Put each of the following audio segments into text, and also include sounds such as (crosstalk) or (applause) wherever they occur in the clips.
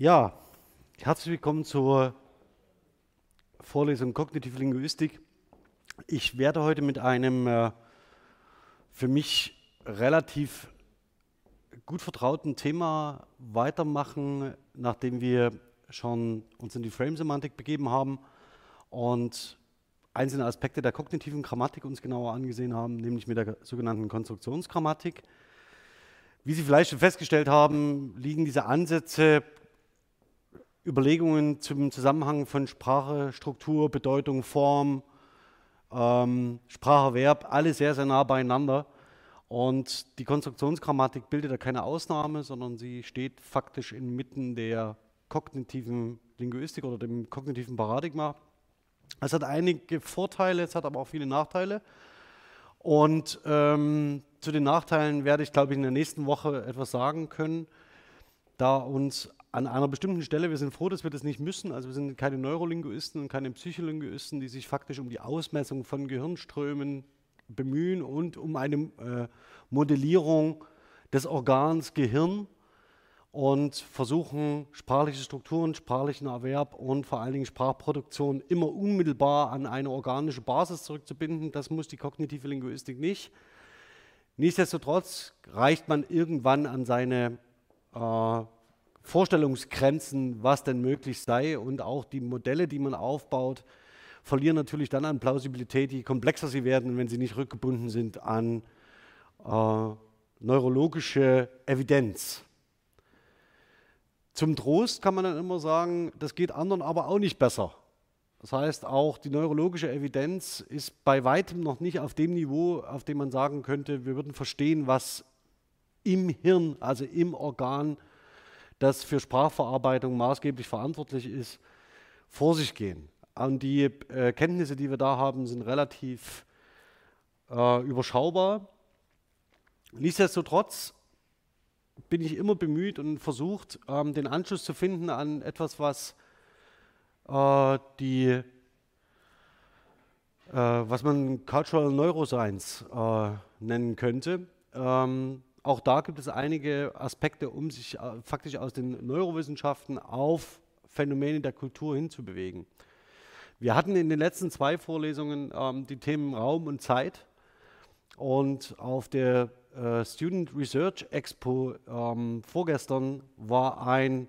Ja, herzlich willkommen zur Vorlesung Kognitive Linguistik. Ich werde heute mit einem äh, für mich relativ gut vertrauten Thema weitermachen, nachdem wir schon uns in die Frame-Semantik begeben haben und einzelne Aspekte der kognitiven Grammatik uns genauer angesehen haben, nämlich mit der sogenannten Konstruktionsgrammatik. Wie Sie vielleicht schon festgestellt haben, liegen diese Ansätze Überlegungen zum Zusammenhang von Sprache, Struktur, Bedeutung, Form, ähm, Sprache, Verb, alle sehr, sehr nah beieinander. Und die Konstruktionsgrammatik bildet da keine Ausnahme, sondern sie steht faktisch inmitten der kognitiven Linguistik oder dem kognitiven Paradigma. Es hat einige Vorteile, es hat aber auch viele Nachteile. Und ähm, zu den Nachteilen werde ich, glaube ich, in der nächsten Woche etwas sagen können, da uns an einer bestimmten Stelle, wir sind froh, dass wir das nicht müssen, also wir sind keine Neurolinguisten und keine Psycholinguisten, die sich faktisch um die Ausmessung von Gehirnströmen bemühen und um eine äh, Modellierung des Organs Gehirn und versuchen, sprachliche Strukturen, sprachlichen Erwerb und vor allen Dingen Sprachproduktion immer unmittelbar an eine organische Basis zurückzubinden. Das muss die kognitive Linguistik nicht. Nichtsdestotrotz reicht man irgendwann an seine äh, Vorstellungsgrenzen, was denn möglich sei und auch die Modelle, die man aufbaut, verlieren natürlich dann an Plausibilität, je komplexer sie werden, wenn sie nicht rückgebunden sind an äh, neurologische Evidenz. Zum Trost kann man dann immer sagen, das geht anderen aber auch nicht besser. Das heißt, auch die neurologische Evidenz ist bei weitem noch nicht auf dem Niveau, auf dem man sagen könnte, wir würden verstehen, was im Hirn, also im Organ das für Sprachverarbeitung maßgeblich verantwortlich ist, vor sich gehen. Und die äh, Kenntnisse, die wir da haben, sind relativ äh, überschaubar. Nichtsdestotrotz bin ich immer bemüht und versucht, ähm, den Anschluss zu finden an etwas, was äh, die äh, was man Cultural Neuroscience äh, nennen könnte. Ähm, auch da gibt es einige Aspekte, um sich äh, faktisch aus den Neurowissenschaften auf Phänomene der Kultur hinzubewegen. Wir hatten in den letzten zwei Vorlesungen ähm, die Themen Raum und Zeit und auf der äh, Student Research Expo ähm, vorgestern war ein,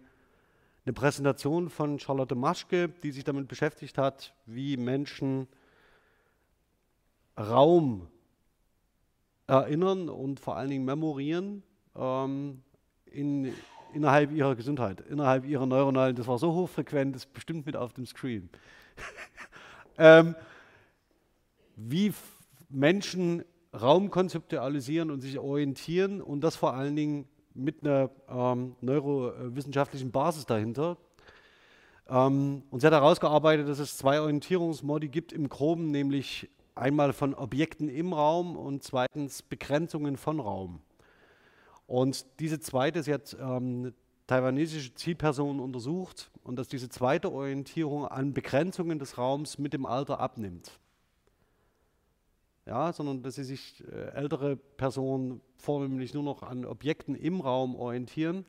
eine Präsentation von Charlotte Maschke, die sich damit beschäftigt hat, wie Menschen Raum erinnern und vor allen Dingen memorieren ähm, in, innerhalb ihrer Gesundheit, innerhalb ihrer neuronalen, das war so hochfrequent, das ist bestimmt mit auf dem Screen. (laughs) ähm, wie Menschen Raum konzeptualisieren und sich orientieren und das vor allen Dingen mit einer ähm, neurowissenschaftlichen Basis dahinter. Ähm, und sie hat herausgearbeitet, dass es zwei Orientierungsmodi gibt im Groben, nämlich Einmal von Objekten im Raum und zweitens Begrenzungen von Raum. Und diese zweite, sie hat ähm, taiwanesische Zielpersonen untersucht und dass diese zweite Orientierung an Begrenzungen des Raums mit dem Alter abnimmt. Ja, sondern dass sie sich äh, ältere Personen vornehmlich nur noch an Objekten im Raum orientieren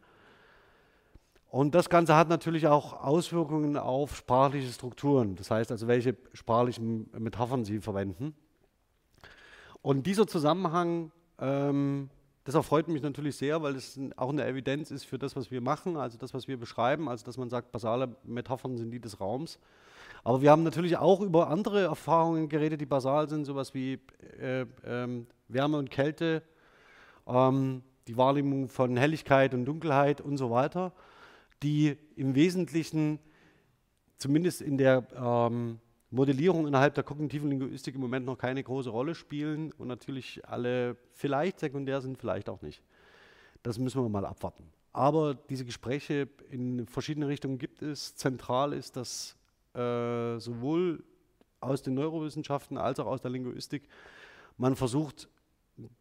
und das Ganze hat natürlich auch Auswirkungen auf sprachliche Strukturen, das heißt also, welche sprachlichen Metaphern Sie verwenden. Und dieser Zusammenhang, ähm, das erfreut mich natürlich sehr, weil es auch eine Evidenz ist für das, was wir machen, also das, was wir beschreiben, also dass man sagt, basale Metaphern sind die des Raums. Aber wir haben natürlich auch über andere Erfahrungen geredet, die basal sind, sowas wie äh, äh, Wärme und Kälte, ähm, die Wahrnehmung von Helligkeit und Dunkelheit und so weiter die im Wesentlichen zumindest in der ähm, Modellierung innerhalb der kognitiven Linguistik im Moment noch keine große Rolle spielen und natürlich alle vielleicht sekundär sind, vielleicht auch nicht. Das müssen wir mal abwarten. Aber diese Gespräche in verschiedene Richtungen gibt es. Zentral ist, dass äh, sowohl aus den Neurowissenschaften als auch aus der Linguistik man versucht,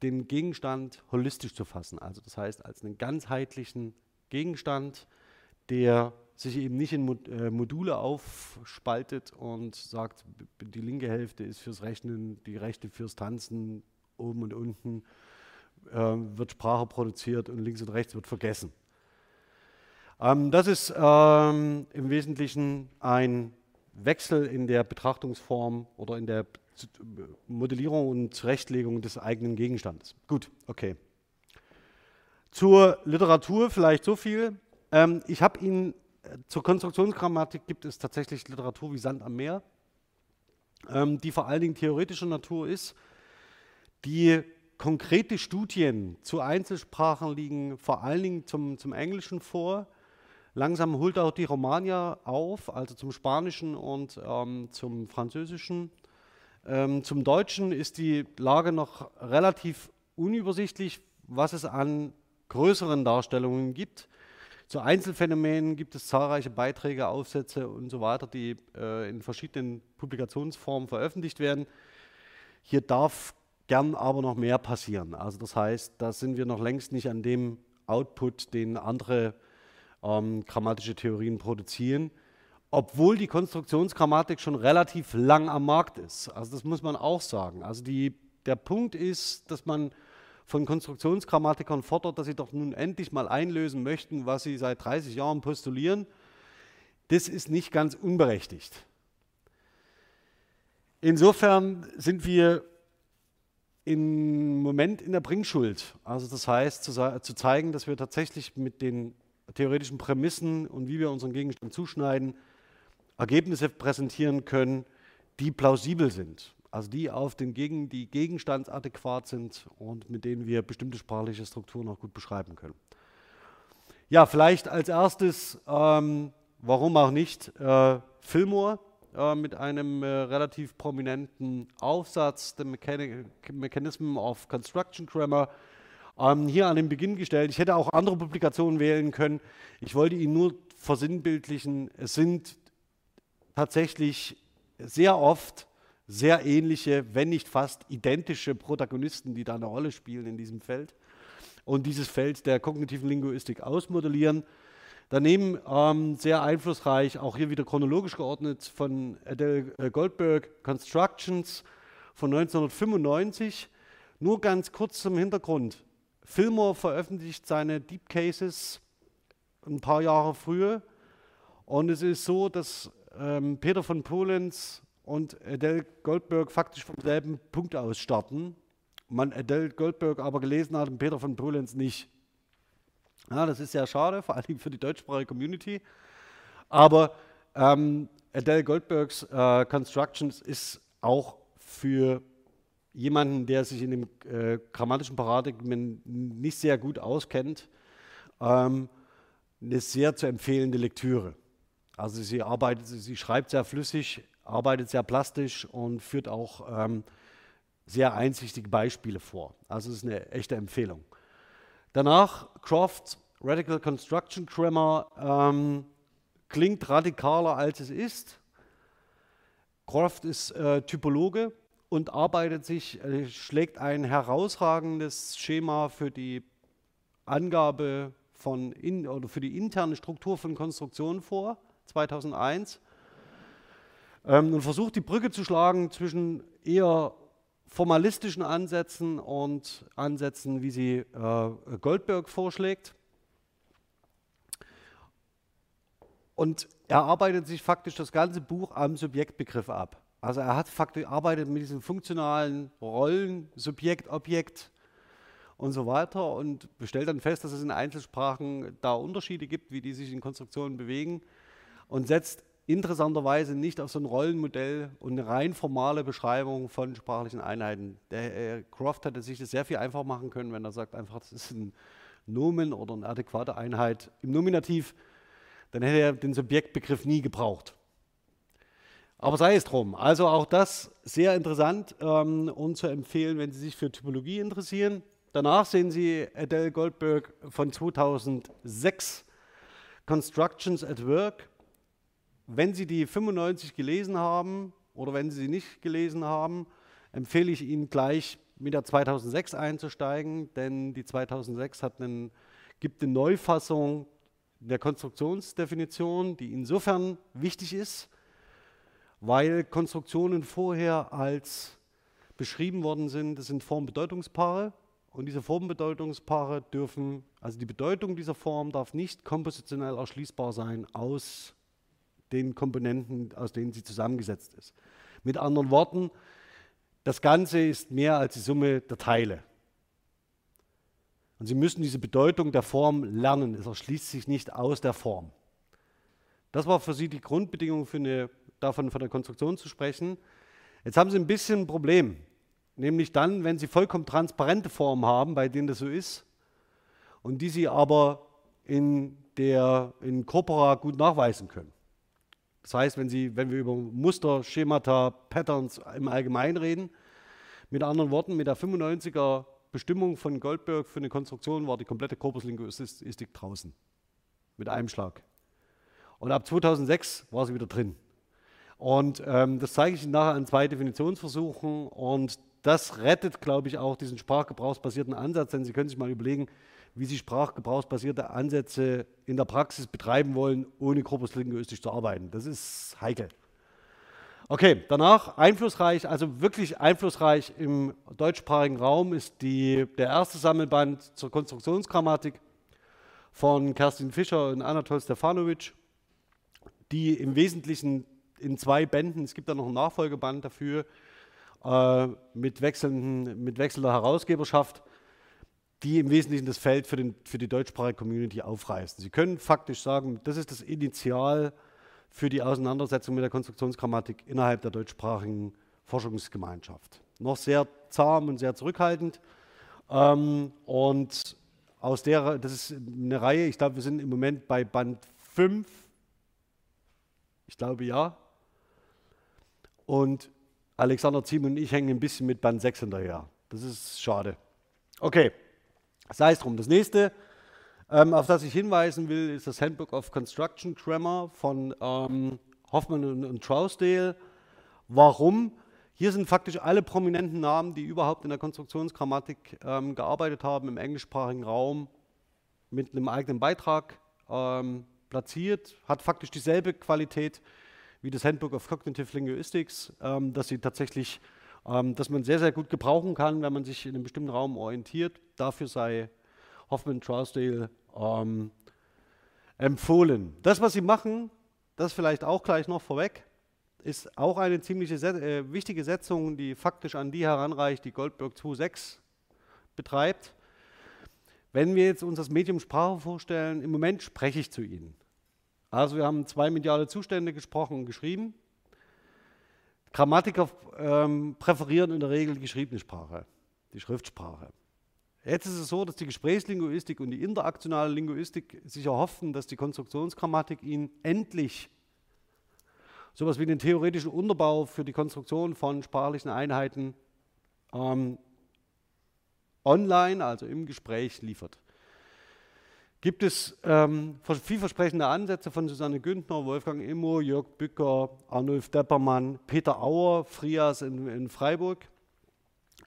den Gegenstand holistisch zu fassen. Also das heißt, als einen ganzheitlichen Gegenstand, der sich eben nicht in äh, Module aufspaltet und sagt, die linke Hälfte ist fürs Rechnen, die rechte fürs Tanzen, oben und unten äh, wird Sprache produziert und links und rechts wird vergessen. Ähm, das ist ähm, im Wesentlichen ein Wechsel in der Betrachtungsform oder in der Modellierung und Zurechtlegung des eigenen Gegenstandes. Gut, okay. Zur Literatur vielleicht so viel. Ähm, ich habe Ihnen äh, zur Konstruktionsgrammatik gibt es tatsächlich Literatur wie Sand am Meer, ähm, die vor allen Dingen theoretischer Natur ist, die konkrete Studien zu Einzelsprachen liegen vor allen Dingen zum, zum Englischen vor. Langsam holt auch die Romania auf, also zum Spanischen und ähm, zum Französischen. Ähm, zum Deutschen ist die Lage noch relativ unübersichtlich, was es an größeren Darstellungen gibt. Zu Einzelfänomenen gibt es zahlreiche Beiträge, Aufsätze und so weiter, die äh, in verschiedenen Publikationsformen veröffentlicht werden. Hier darf gern aber noch mehr passieren. Also das heißt, da sind wir noch längst nicht an dem Output, den andere ähm, grammatische Theorien produzieren, obwohl die Konstruktionsgrammatik schon relativ lang am Markt ist. Also das muss man auch sagen. Also die, der Punkt ist, dass man von Konstruktionsgrammatikern fordert, dass sie doch nun endlich mal einlösen möchten, was sie seit 30 Jahren postulieren. Das ist nicht ganz unberechtigt. Insofern sind wir im Moment in der Bringschuld. Also das heißt, zu, zu, zeigen, dass wir tatsächlich mit den theoretischen Prämissen und wie wir unseren Gegenstand zuschneiden, Ergebnisse präsentieren können, die plausibel sind. Also die auf den Gegen, die gegenstandsadäquat sind und mit denen wir bestimmte sprachliche Strukturen auch gut beschreiben können. Ja, vielleicht als erstes, ähm, warum auch nicht, äh, Fillmore äh, mit einem äh, relativ prominenten Aufsatz, The Mechanism of Construction Grammar, ähm, hier an den Beginn gestellt. Ich hätte auch andere Publikationen wählen können. Ich wollte Ihnen nur versinnbildlichen, es sind tatsächlich sehr oft sehr ähnliche, wenn nicht fast identische Protagonisten, die da eine Rolle spielen in diesem Feld und dieses Feld der kognitiven Linguistik ausmodellieren. Daneben ähm, sehr einflussreich, auch hier wieder chronologisch geordnet, von Adele äh, Goldberg, Constructions von 1995. Nur ganz kurz zum Hintergrund. Fillmore veröffentlicht seine Deep Cases ein paar Jahre früher. Und es ist so, dass ähm, Peter von Polenz und Adele Goldberg faktisch vom selben Punkt aus starten. Man Adele Goldberg aber gelesen hat und Peter von Polenz nicht. Ja, das ist sehr schade, vor allem für die deutschsprachige Community. Aber ähm, Adele Goldbergs äh, Constructions ist auch für jemanden, der sich in dem äh, grammatischen Paradigmen nicht sehr gut auskennt, ähm, eine sehr zu empfehlende Lektüre. Also sie arbeitet, sie schreibt sehr flüssig, arbeitet sehr plastisch und führt auch ähm, sehr einsichtige Beispiele vor. Also es ist eine echte Empfehlung. Danach Croft Radical Construction Grammar ähm, klingt radikaler als es ist. Croft ist äh, Typologe und arbeitet sich, äh, schlägt ein herausragendes Schema für die Angabe von in, oder für die interne Struktur von Konstruktionen vor, 2001, ähm, und versucht die Brücke zu schlagen zwischen eher formalistischen Ansätzen und Ansätzen, wie sie äh, Goldberg vorschlägt. Und er arbeitet sich faktisch das ganze Buch am Subjektbegriff ab. Also er hat faktisch arbeitet mit diesen funktionalen Rollen, Subjekt, Objekt und so weiter und stellt dann fest, dass es in Einzelsprachen da Unterschiede gibt, wie die sich in Konstruktionen bewegen und setzt interessanterweise nicht auf so ein Rollenmodell und eine rein formale Beschreibung von sprachlichen Einheiten. Der äh, Croft hätte sich das sehr viel einfacher machen können, wenn er sagt einfach, das ist ein Nomen oder eine adäquate Einheit im Nominativ dann hätte er den Subjektbegriff nie gebraucht. Aber sei es drum. Also auch das sehr interessant ähm, und zu empfehlen, wenn Sie sich für Typologie interessieren. Danach sehen Sie Adele Goldberg von 2006, Constructions at Work. Wenn Sie die 95 gelesen haben oder wenn Sie sie nicht gelesen haben, empfehle ich Ihnen gleich mit der 2006 einzusteigen, denn die 2006 hat einen, gibt eine Neufassung der Konstruktionsdefinition, die insofern wichtig ist, weil Konstruktionen vorher als beschrieben worden sind, das sind Formbedeutungspaare. Und diese Formenbedeutungspaare dürfen, also die Bedeutung dieser Form darf nicht kompositionell erschließbar sein aus den Komponenten, aus denen sie zusammengesetzt ist. Mit anderen Worten, das Ganze ist mehr als die Summe der Teile. Und Sie müssen diese Bedeutung der Form lernen. Es erschließt sich nicht aus der Form. Das war für Sie die Grundbedingung für eine, davon von der Konstruktion zu sprechen. Jetzt haben Sie ein bisschen ein Problem. Nämlich dann, wenn Sie vollkommen transparente Formen haben, bei denen das so ist, und die Sie aber in der in Corpora gut nachweisen können. Das heißt, wenn, Sie, wenn wir über Muster, Schemata, Patterns im Allgemeinen reden, mit anderen Worten, mit der 95er Bestimmung von Goldberg für eine Konstruktion war die komplette Korpuslinguistik draußen. Mit einem Schlag. Und ab 2006 war sie wieder drin. Und ähm, das zeige ich Ihnen nachher an zwei Definitionsversuchen. Und das rettet, glaube ich, auch diesen sprachgebrauchsbasierten Ansatz, denn Sie können sich mal überlegen, wie Sie sprachgebrauchsbasierte Ansätze in der Praxis betreiben wollen, ohne korpuslinguistisch zu arbeiten. Das ist heikel. Okay, danach einflussreich, also wirklich einflussreich im deutschsprachigen Raum ist die, der erste Sammelband zur Konstruktionsgrammatik von Kerstin Fischer und Anatol Stefanovic, die im Wesentlichen in zwei Bänden, es gibt da noch einen Nachfolgeband dafür, äh, mit, mit wechselnder Herausgeberschaft, die im Wesentlichen das Feld für, den, für die deutschsprachige Community aufreißen. Sie können faktisch sagen, das ist das Initial für die Auseinandersetzung mit der Konstruktionsgrammatik innerhalb der deutschsprachigen Forschungsgemeinschaft. Noch sehr zahm und sehr zurückhaltend. Ähm, und aus der, das ist eine Reihe, ich glaube, wir sind im Moment bei Band 5. Ich glaube ja. Und Alexander Ziem und ich hängen ein bisschen mit Band 6 hinterher. Das ist schade. Okay, sei es drum. Das nächste, ähm, auf das ich hinweisen will, ist das Handbook of Construction Grammar von ähm, Hoffmann und, und Trousdale. Warum? Hier sind faktisch alle prominenten Namen, die überhaupt in der Konstruktionsgrammatik ähm, gearbeitet haben, im englischsprachigen Raum, mit einem eigenen Beitrag ähm, platziert, hat faktisch dieselbe Qualität wie das Handbook of Cognitive Linguistics, ähm, dass sie tatsächlich, ähm, dass man sehr, sehr gut gebrauchen kann, wenn man sich in einem bestimmten Raum orientiert. Dafür sei Hoffman Trousdale ähm, empfohlen. Das, was sie machen, das vielleicht auch gleich noch vorweg, ist auch eine ziemlich äh, wichtige Setzung, die faktisch an die heranreicht, die Goldberg 2.6 betreibt. Wenn wir jetzt uns das Medium Sprache vorstellen, im Moment spreche ich zu Ihnen. Also wir haben zwei mediale Zustände gesprochen und geschrieben. Grammatiker ähm, präferieren in der Regel die geschriebene Sprache, die Schriftsprache. Jetzt ist es so, dass die Gesprächslinguistik und die interaktionale Linguistik sich erhoffen, dass die Konstruktionsgrammatik ihnen endlich so etwas wie den theoretischen Unterbau für die Konstruktion von sprachlichen Einheiten ähm, online, also im Gespräch, liefert gibt es ähm, vielversprechende Ansätze von Susanne Günther, Wolfgang Immo, Jörg Bücker, Arnulf Deppermann, Peter Auer, Frias in, in Freiburg.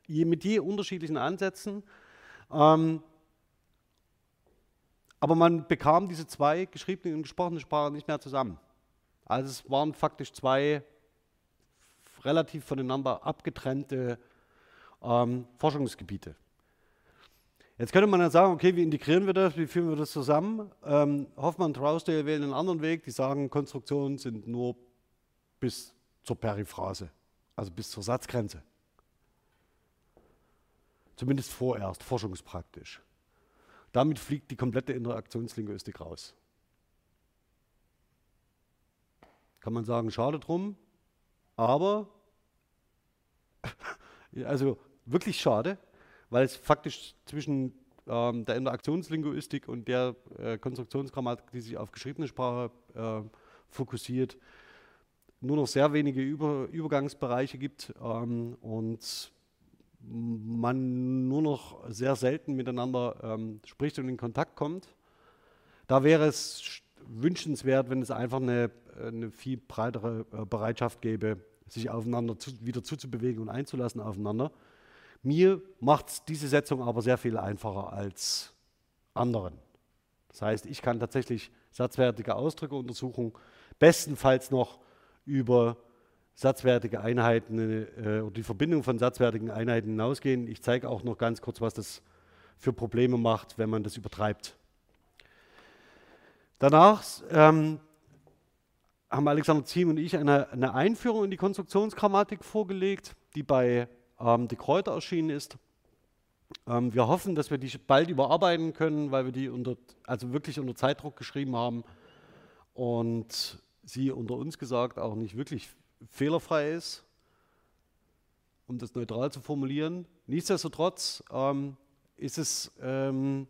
Je, mit je unterschiedlichen Ansätzen. Ähm, aber man bekam diese zwei geschriebenen und gesprochenen Sprachen nicht mehr zusammen. Also es waren faktisch zwei relativ voneinander abgetrennte ähm, Forschungsgebiete. Jetzt könnte man dann sagen, okay, wie integrieren wir das, wie führen wir das zusammen? Ähm, Hoffmann und Trousdale wählen einen anderen Weg, die sagen, Konstruktionen sind nur bis zur Periphrase, also bis zur Satzgrenze. Zumindest vorerst, forschungspraktisch. Damit fliegt die komplette Interaktionslinguistik raus. Kann man sagen, schade drum, aber, (laughs) also wirklich schade, weil es faktisch zwischen ähm, der Interaktionslinguistik und der äh, Konstruktionsgrammatik, die sich auf geschriebene Sprache äh, fokussiert, nur noch sehr wenige Über Übergangsbereiche gibt ähm, und man nur noch sehr selten miteinander ähm, spricht und in Kontakt kommt. Da wäre es wünschenswert, wenn es einfach eine, eine viel breitere äh, Bereitschaft gäbe, sich aufeinander zu, wieder zuzubewegen und einzulassen aufeinander. Mir macht diese Setzung aber sehr viel einfacher als anderen. Das heißt, ich kann tatsächlich satzwertige Ausdrücke untersuchen, bestenfalls noch über satzwertige Einheiten äh, oder die Verbindung von satzwertigen Einheiten hinausgehen. Ich zeige auch noch ganz kurz, was das für Probleme macht, wenn man das übertreibt. Danach ähm, haben Alexander Ziem und ich eine, eine, Einführung in die Konstruktionsgrammatik vorgelegt, die bei ähm, De Kräuter erschienen ist. Ähm, wir hoffen, dass wir die bald überarbeiten können, weil wir die unter, also wirklich unter Zeitdruck geschrieben haben und sie unter uns gesagt auch nicht wirklich fehlerfrei ist, um das neutral zu formulieren. Nichtsdestotrotz ähm, ist es, ähm,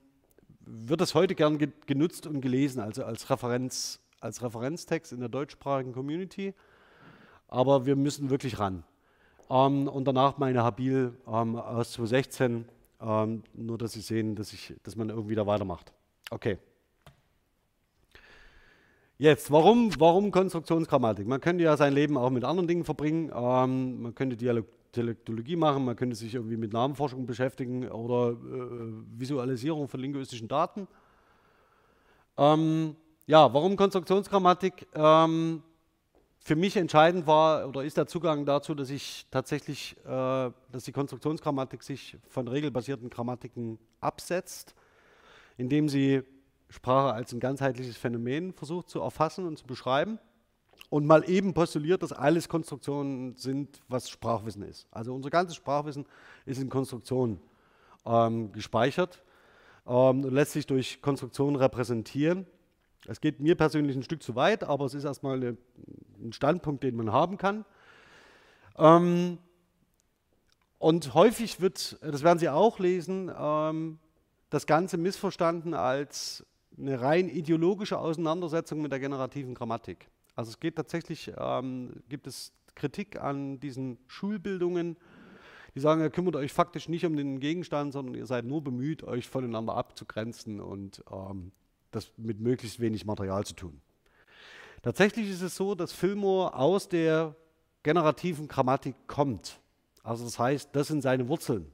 wird es heute gern ge genutzt und gelesen, also als, Referenz, als Referenztext in der deutschsprachigen Community. Aber wir müssen wirklich ran. Ähm, und danach meine Habil ähm, aus 2016, ähm, nur dass Sie sehen, dass, ich, dass man irgendwie da weitermacht. Okay. Jetzt, warum, warum Konstruktionsgrammatik? Man könnte ja sein Leben auch mit anderen Dingen verbringen. Ähm, man könnte Dialog Dialektologie machen, man könnte sich irgendwie mit Namenforschung beschäftigen oder äh, Visualisierung von linguistischen Daten. Ähm, ja, warum Konstruktionsgrammatik? Ähm, für mich entscheidend war oder ist der Zugang dazu, dass ich tatsächlich, äh, dass die Konstruktionsgrammatik sich von regelbasierten Grammatiken absetzt, indem sie Sprache als ein ganzheitliches Phänomen versucht zu erfassen und zu beschreiben und mal eben postuliert, dass alles Konstruktionen sind, was Sprachwissen ist. Also unser ganzes Sprachwissen ist in Konstruktionen ähm, gespeichert ähm, und lässt sich durch Konstruktionen repräsentieren. Es geht mir persönlich ein Stück zu weit, aber es ist erstmal eine, ein Standpunkt, den man haben kann. Ähm, und häufig wird, das werden Sie auch lesen, ähm, das Ganze missverstanden als eine rein ideologische Auseinandersetzung mit der generativen Grammatik. Also es geht tatsächlich, ähm, gibt es Kritik an diesen Schulbildungen, die sagen, ihr kümmert euch faktisch nicht um den Gegenstand, sondern ihr seid nur bemüht, euch voneinander abzugrenzen und ähm, das mit möglichst wenig Material zu tun. Tatsächlich ist es so, dass Fillmore aus der generativen Grammatik kommt. Also das heißt, das sind seine Wurzeln.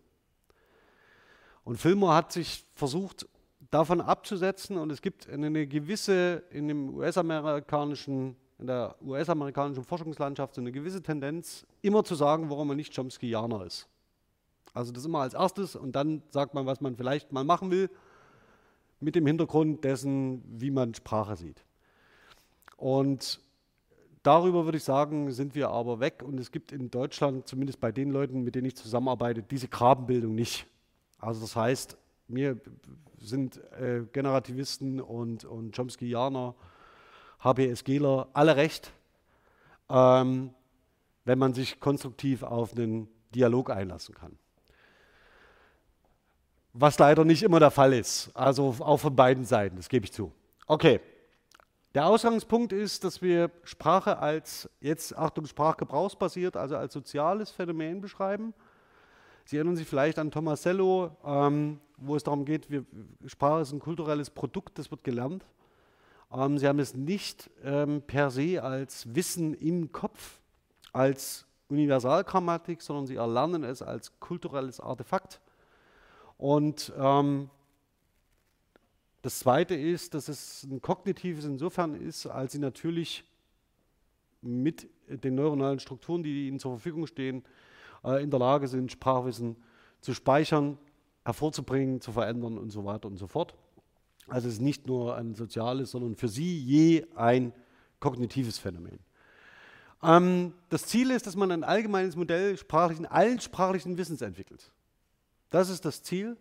Und Fillmore hat sich versucht, davon abzusetzen und es gibt eine gewisse, in dem US-amerikanischen in der US-amerikanischen Forschungslandschaft so eine gewisse Tendenz, immer zu sagen, warum man nicht Chomskyaner ist. Also das immer als erstes und dann sagt man, was man vielleicht mal machen will, mit dem Hintergrund dessen, wie man Sprache sieht. Und darüber würde ich sagen, sind wir aber weg und es gibt in Deutschland, zumindest bei den Leuten, mit denen ich zusammenarbeite, diese Grabenbildung nicht. Also das heißt, mir sind äh, Generativisten und, und Chomskyaner HBSGler alle recht, ähm, wenn man sich konstruktiv auf einen Dialog einlassen kann. Was leider nicht immer der Fall ist, also auch von beiden Seiten, das gebe ich zu. Okay, der Ausgangspunkt ist, dass wir Sprache als, jetzt Achtung, sprachgebrauchsbasiert, also als soziales Phänomen beschreiben. Sie erinnern sich vielleicht an Tomasello, ähm, wo es darum geht, wir, Sprache ist ein kulturelles Produkt, das wird gelernt. Ähm, sie haben es nicht ähm, per se als Wissen im Kopf, als Universalgrammatik, sondern sie erlernen es als kulturelles Artefakt. Und ähm, das Zweite ist, dass es ein kognitives insofern ist, als sie natürlich mit den neuronalen Strukturen, die ihnen zur Verfügung stehen, äh, in der Lage sind, Sprachwissen zu speichern, hervorzubringen, zu verändern und so weiter und so fort. Also es ist nicht nur ein soziales, sondern für sie je ein kognitives Phänomen. Ähm, das Ziel ist, dass man ein allgemeines Modell sprachlichen, allen sprachlichen Wissens entwickelt. Das ist das Ziel,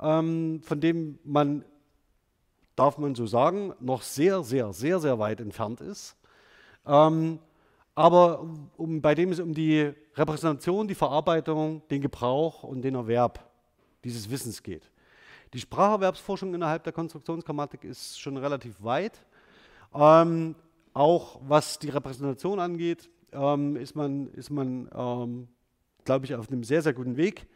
ähm, von dem man, darf man so sagen, noch sehr, sehr, sehr, sehr weit entfernt ist. Ähm, aber um, bei dem es um die Repräsentation, die Verarbeitung, den Gebrauch und den Erwerb dieses Wissens geht. Die Spracherwerbsforschung innerhalb der Konstruktionsgrammatik ist schon relativ weit. Ähm, auch was die Repräsentation angeht, ähm, ist man, ist man ähm, glaube ich, auf einem sehr, sehr guten Weg.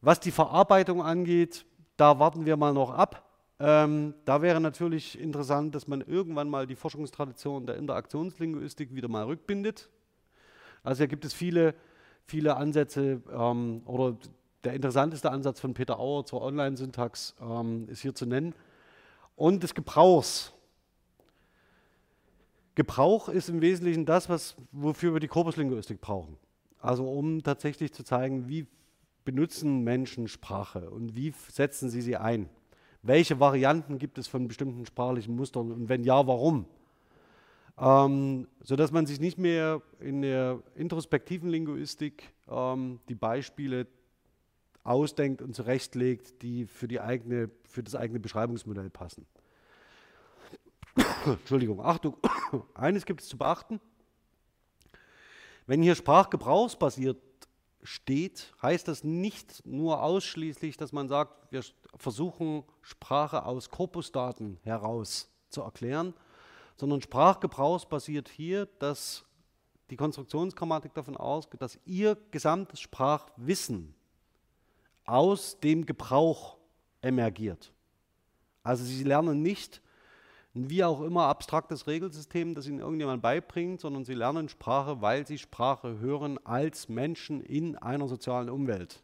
Was die Verarbeitung angeht, da warten wir mal noch ab. Ähm, da wäre natürlich interessant, dass man irgendwann mal die Forschungstradition der Interaktionslinguistik wieder mal rückbindet. Also hier gibt es viele, viele Ansätze ähm, oder der interessanteste Ansatz von Peter Auer zur Online-Syntax ähm, ist hier zu nennen. Und des Gebrauchs. Gebrauch ist im Wesentlichen das, was, wofür wir die Korpuslinguistik brauchen. Also um tatsächlich zu zeigen, wie benutzen Menschen Sprache und wie setzen sie sie ein? Welche Varianten gibt es von bestimmten sprachlichen Mustern und wenn ja, warum? Ähm, sodass man sich nicht mehr in der introspektiven Linguistik ähm, die Beispiele ausdenkt und zurechtlegt, die für, die eigene, für das eigene Beschreibungsmodell passen. (coughs) Entschuldigung, Achtung, (coughs) eines gibt es zu beachten. Wenn hier sprachgebrauchsbasiert steht, heißt das nicht nur ausschließlich, dass man sagt, wir versuchen Sprache aus Korpusdaten heraus zu erklären, sondern sprachgebrauchsbasiert hier, dass die Konstruktionsgrammatik davon ausgeht, dass ihr gesamtes Sprachwissen aus dem Gebrauch emergiert. Also sie lernen nicht ein wie auch immer abstraktes Regelsystem, das ihnen irgendjemand beibringt, sondern sie lernen Sprache, weil sie Sprache hören als Menschen in einer sozialen Umwelt.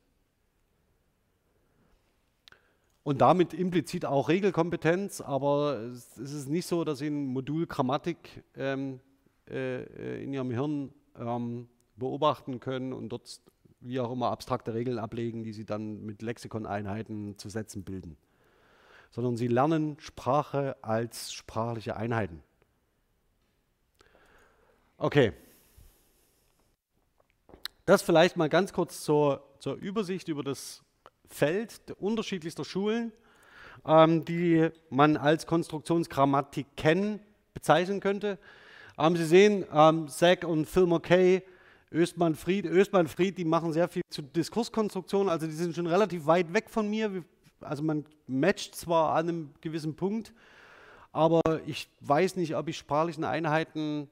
Und damit implizit auch Regelkompetenz, aber es ist nicht so, dass sie ein Modul Grammatik ähm, äh, in ihrem Hirn ähm, beobachten können und dort wie auch immer abstrakte Regeln ablegen, die sie dann mit Lexikoneinheiten zu Sätzen bilden sondern sie lernen Sprache als sprachliche Einheiten. Okay. Das vielleicht mal ganz kurz zur, zur Übersicht über das Feld unterschiedlichster Schulen, ähm, die man als Konstruktionsgrammatik kennen, bezeichnen könnte. Ähm, Sie sehen, ähm, Zack und Phil Kay, Östmann Fried, Östmann Fried, die machen sehr viel zu Diskurskonstruktion, also die sind schon relativ weit weg von mir. Also man matcht zwar an einem gewissen Punkt, aber ich weiß nicht, ob ich sprachlichen Einheiten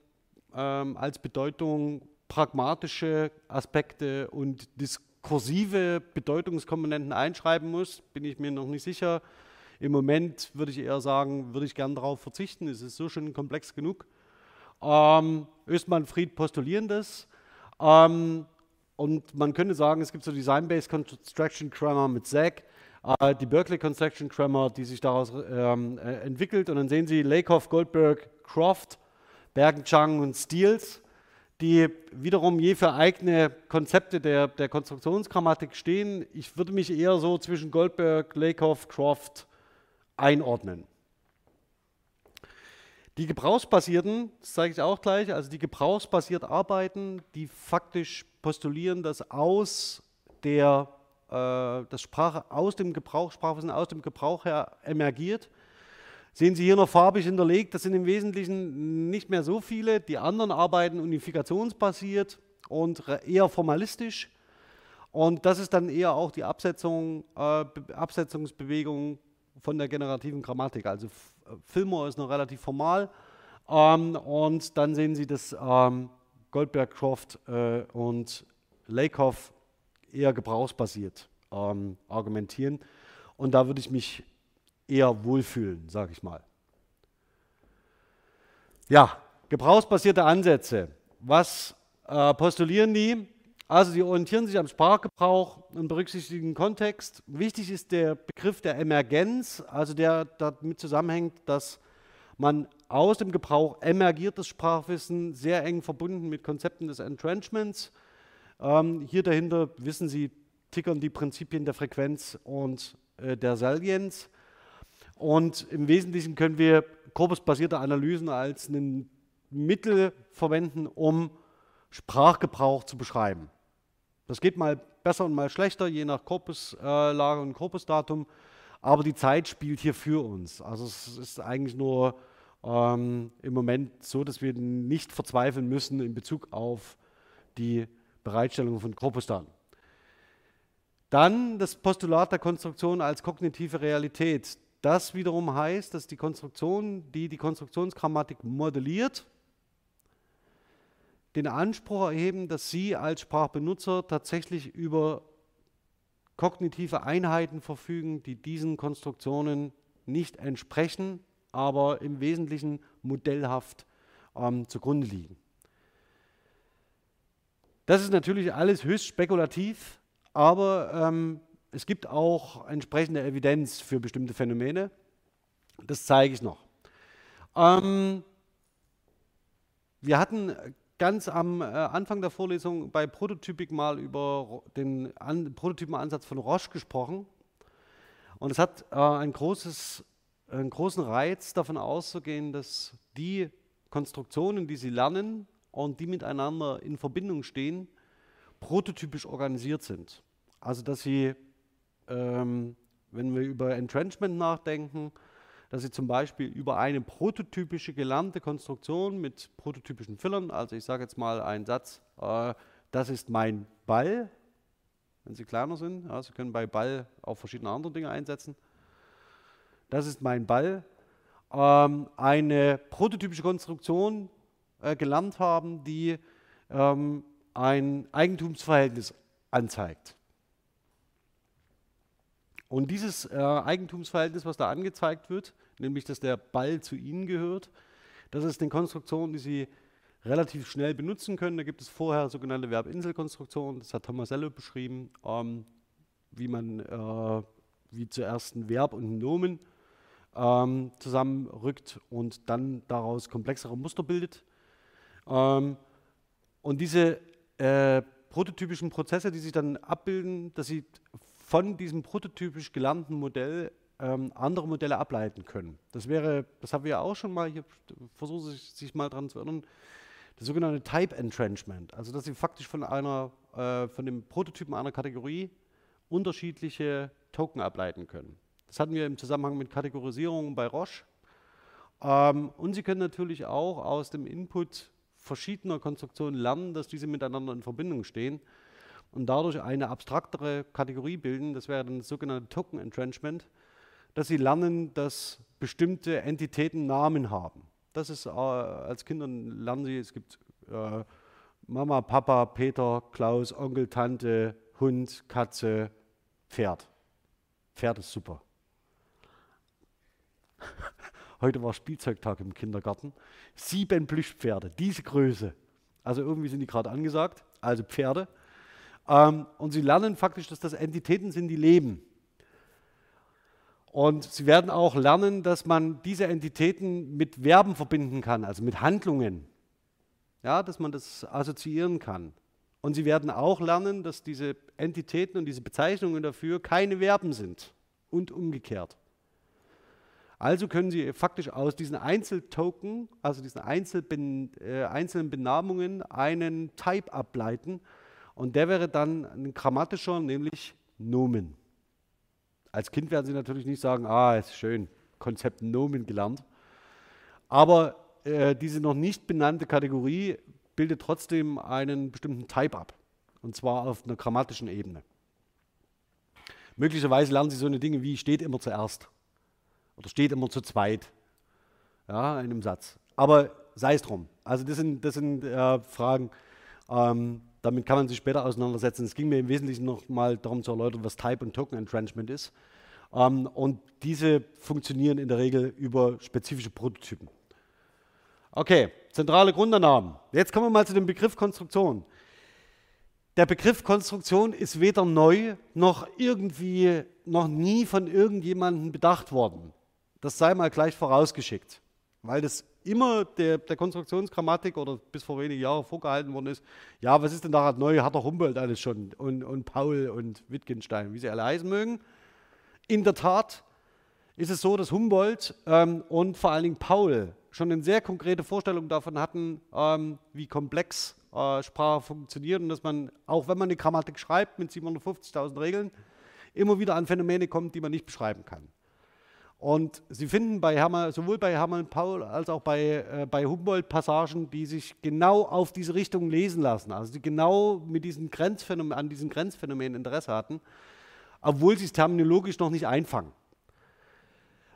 ähm, als Bedeutung pragmatische Aspekte und diskursive Bedeutungskomponenten einschreiben muss, bin ich mir noch nicht sicher. Im Moment würde ich eher sagen, würde ich gern darauf verzichten, es ist so schon komplex genug. Ähm, Östmann Fried postulieren das. Ähm, und man könnte sagen, es gibt so Design-Based Construction Grammar mit ZAG, äh, die Berkeley Construction Grammar, die sich daraus ähm, äh, entwickelt. Und dann sehen Sie Lakoff, Goldberg, Croft, Bergen-Chang und Steels, die wiederum je für eigene Konzepte der, der Konstruktionsgrammatik stehen. Ich würde mich eher so zwischen Goldberg, Lakoff, Croft einordnen. Die gebrauchsbasierten, das zeige ich auch gleich, also die gebrauchsbasiert arbeiten, die faktisch postulieren, dass aus der äh, dass Sprache aus dem Gebrauch, Sprachwissen aus dem Gebrauch her emergiert. Sehen Sie hier noch farbig hinterlegt, das sind im Wesentlichen nicht mehr so viele. Die anderen arbeiten unifikationsbasiert und eher formalistisch. Und das ist dann eher auch die Absetzung, äh, Absetzungsbewegung von der generativen Grammatik. Also Fillmore ist noch relativ formal. Ähm, und dann sehen Sie, dass ähm, Goldberg, Croft äh, und Lakoff eher gebrauchsbasiert ähm, argumentieren. Und da würde ich mich eher wohlfühlen, sage ich mal. Ja, gebrauchsbasierte Ansätze. Was äh, postulieren die? Also sie orientieren sich am Sprachgebrauch und berücksichtigen Kontext. Wichtig ist der Begriff der Emergenz, also der damit zusammenhängt, dass man aus dem Gebrauch emergiertes Sprachwissen sehr eng verbunden mit Konzepten des Entrenchments ähm, hier dahinter, wissen Sie, tickern die Prinzipien der Frequenz und äh, der Salienz. Und im Wesentlichen können wir korpusbasierte Analysen als ein Mittel verwenden, um Sprachgebrauch zu beschreiben. Das geht mal besser und mal schlechter, je nach Korpuslage und Korpusdatum, aber die Zeit spielt hier für uns. Also es ist eigentlich nur ähm, im Moment so, dass wir nicht verzweifeln müssen in Bezug auf die Bereitstellung von Korpusdaten. Dann das Postulat der Konstruktion als kognitive Realität. Das wiederum heißt, dass die Konstruktion, die die Konstruktionsgrammatik modelliert, den Anspruch erheben, dass Sie als Sprachbenutzer tatsächlich über kognitive Einheiten verfügen, die diesen Konstruktionen nicht entsprechen, aber im Wesentlichen modellhaft ähm, zugrunde liegen. Das ist natürlich alles höchst spekulativ, aber ähm, es gibt auch entsprechende Evidenz für bestimmte Phänomene. Das zeige ich noch. Ähm, wir hatten ganz am äh, Anfang der Vorlesung bei Prototypik mal über den An Prototypenansatz von Roche gesprochen. Und es hat äh, ein großes, einen großen Reiz davon auszugehen, dass die Konstruktionen, die Sie lernen und die miteinander in Verbindung stehen, prototypisch organisiert sind. Also dass Sie, ähm, wenn wir über Entrenchment nachdenken, dass Sie zum Beispiel über eine prototypische gelernte Konstruktion mit prototypischen Fillern, also ich sage jetzt mal einen Satz, äh, das ist mein Ball, wenn Sie kleiner sind, ja, Sie können bei Ball auch verschiedene andere Dinge einsetzen. Das ist mein Ball. Ähm, eine prototypische Konstruktion äh, gelernt haben, die ähm, ein Eigentumsverhältnis anzeigt. Und dieses äh, Eigentumsverhältnis, was da angezeigt wird, nämlich dass der Ball zu Ihnen gehört. Das ist eine Konstruktion, die Sie relativ schnell benutzen können. Da gibt es vorher sogenannte Verbinselkonstruktionen, das hat Thomas Sello beschrieben, ähm, wie man äh, wie zuerst ein Verb und ein Nomen ähm, zusammenrückt und dann daraus komplexere Muster bildet. Ähm, und diese äh, prototypischen Prozesse, die sich dann abbilden, dass sie von diesem prototypisch gelernten Modell ähm, andere Modelle ableiten können. Das wäre, das haben wir ja auch schon mal, hier versuchen Sie sich mal daran zu erinnern, das sogenannte Type Entrenchment. Also dass Sie faktisch von einer, äh, von dem Prototypen einer Kategorie unterschiedliche Token ableiten können. Das hatten wir im Zusammenhang mit Kategorisierung bei Roche. Ähm, und Sie können natürlich auch aus dem Input verschiedener Konstruktionen lernen, dass diese miteinander in Verbindung stehen und dadurch eine abstraktere Kategorie bilden. Das wäre dann das sogenannte Token Entrenchment dass sie lernen, dass bestimmte Entitäten Namen haben. Das ist, äh, als Kinder lernen sie, es gibt äh, Mama, Papa, Peter, Klaus, Onkel, Tante, Hund, Katze, Pferd. Pferd ist super. (laughs) Heute war Spielzeugtag im Kindergarten. Sieben Plüschpferde, diese Größe. Also irgendwie sind die gerade angesagt, also Pferde. Ähm, und sie lernen faktisch, dass das Entitäten sind, die leben. Und sie werden auch lernen, dass man diese Entitäten mit Verben verbinden kann, also mit Handlungen. Ja, dass man das assoziieren kann. Und sie werden auch lernen, dass diese Entitäten und diese Bezeichnungen dafür keine Verben sind und umgekehrt. Also können Sie faktisch aus diesen Einzeltoken, also diesen Einzelben, äh, einzelnen Benamungen, einen Type ableiten. Und der wäre dann ein grammatischer, nämlich Nomen. Als Kind werden Sie natürlich nicht sagen, ah, ist schön, Konzept Nomen gelernt. Aber äh, diese noch nicht benannte Kategorie bildet trotzdem einen bestimmten Type ab. Und zwar auf einer grammatischen Ebene. Möglicherweise lernen Sie so eine Dinge wie steht immer zuerst oder steht immer zu zweit ja, in einem Satz. Aber sei es drum. Also das sind, das sind äh, Fragen, ähm, damit kann man sich später auseinandersetzen. Es ging mir im Wesentlichen noch mal darum zu erläutern, was Type und Token Entrenchment ist. Ähm, und diese funktionieren in der Regel über spezifische Prototypen. Okay, zentrale Grundannahmen. Jetzt kommen wir mal zu dem Begriff Konstruktion. Der Begriff Konstruktion ist weder neu noch irgendwie, noch nie von irgendjemandem bedacht worden. Das sei mal gleich vorausgeschickt, weil das immer der, der Konstruktionsgrammatik oder bis vor wenigen Jahren vorgehalten worden ist, ja, was ist denn daran neu, hat doch Humboldt alles schon und, und Paul und Wittgenstein, wie sie alle heißen mögen. In der Tat ist es so, dass Humboldt ähm, und vor allen Dingen Paul schon eine sehr konkrete Vorstellung davon hatten, ähm, wie komplex äh, Sprache funktioniert und dass man, auch wenn man eine Grammatik schreibt mit 750.000 Regeln, immer wieder an Phänomene kommt, die man nicht beschreiben kann. Und Sie finden bei Hermann, sowohl bei Hermann Paul als auch bei, äh, bei Humboldt Passagen, die sich genau auf diese Richtung lesen lassen, also die genau mit diesen Grenzphänomen, an diesen Grenzphänomenen Interesse hatten, obwohl sie es terminologisch noch nicht einfangen.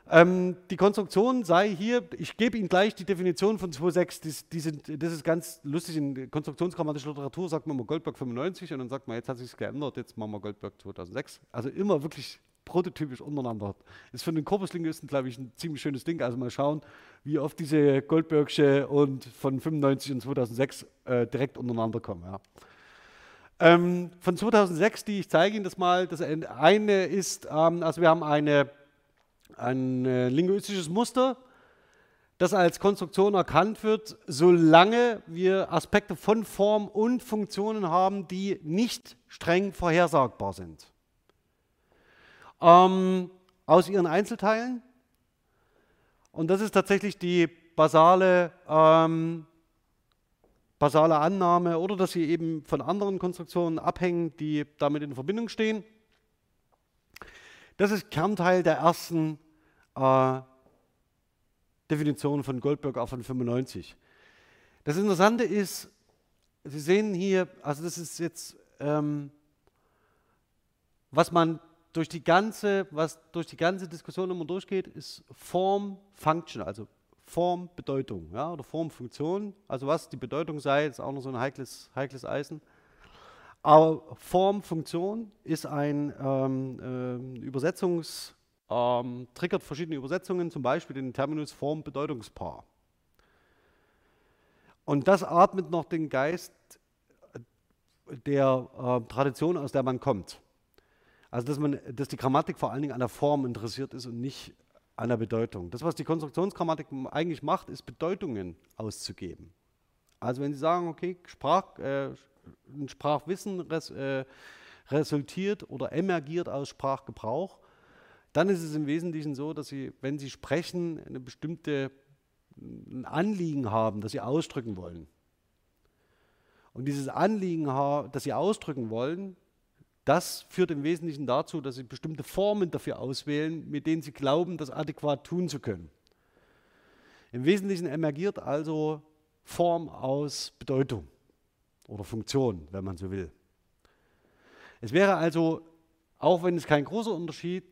Ähm, die Konstruktion sei hier, ich gebe Ihnen gleich die Definition von 2.6, die, die sind, das ist ganz lustig, in konstruktionsgrammatischer Literatur sagt man mal Goldberg 95 und dann sagt man, jetzt hat sich geändert, jetzt machen wir Goldberg 2006. Also immer wirklich prototypisch untereinander. Ist für den Korpuslinguisten, glaube ich, ein ziemlich schönes Ding. Also mal schauen, wie oft diese Goldbergsche und von 95 und 2006 äh, direkt untereinander kommen. Ja. Ähm, von 2006, die ich zeige Ihnen das mal. Das eine ist, ähm, also wir haben eine, ein äh, linguistisches Muster, das als Konstruktion erkannt wird, solange wir Aspekte von Form und Funktionen haben, die nicht streng vorhersagbar sind. Ähm, aus ihren Einzelteilen. Und das ist tatsächlich die basale, ähm, basale Annahme oder dass sie eben von anderen Konstruktionen abhängen, die damit in Verbindung stehen. Das ist Kernteil der ersten äh, Definition von Goldberg auch von 95. Das Interessante ist, Sie sehen hier, also das ist jetzt, ähm, was man durch die ganze, was durch die ganze Diskussion immer durchgeht, ist Form, Function, also Form, Bedeutung, ja, oder Form, Funktion. Also was die Bedeutung sei, ist auch noch so ein heikles, heikles Eisen. Aber Form, Funktion ist ein ähm, äh, Übersetzungs- ähm, triggert verschiedene Übersetzungen, zum Beispiel den Terminus Form Bedeutungspaar. Und das atmet noch den Geist der äh, Tradition, aus der man kommt. Also dass, man, dass die Grammatik vor allen Dingen an der Form interessiert ist und nicht an der Bedeutung. Das, was die Konstruktionsgrammatik eigentlich macht, ist Bedeutungen auszugeben. Also wenn Sie sagen, okay, Sprach, äh, ein Sprachwissen res, äh, resultiert oder emergiert aus Sprachgebrauch, dann ist es im Wesentlichen so, dass Sie, wenn Sie sprechen, eine bestimmte ein Anliegen haben, das Sie ausdrücken wollen. Und dieses Anliegen, das Sie ausdrücken wollen, das führt im Wesentlichen dazu, dass Sie bestimmte Formen dafür auswählen, mit denen Sie glauben, das adäquat tun zu können. Im Wesentlichen emergiert also Form aus Bedeutung oder Funktion, wenn man so will. Es wäre also, auch wenn es kein großer Unterschied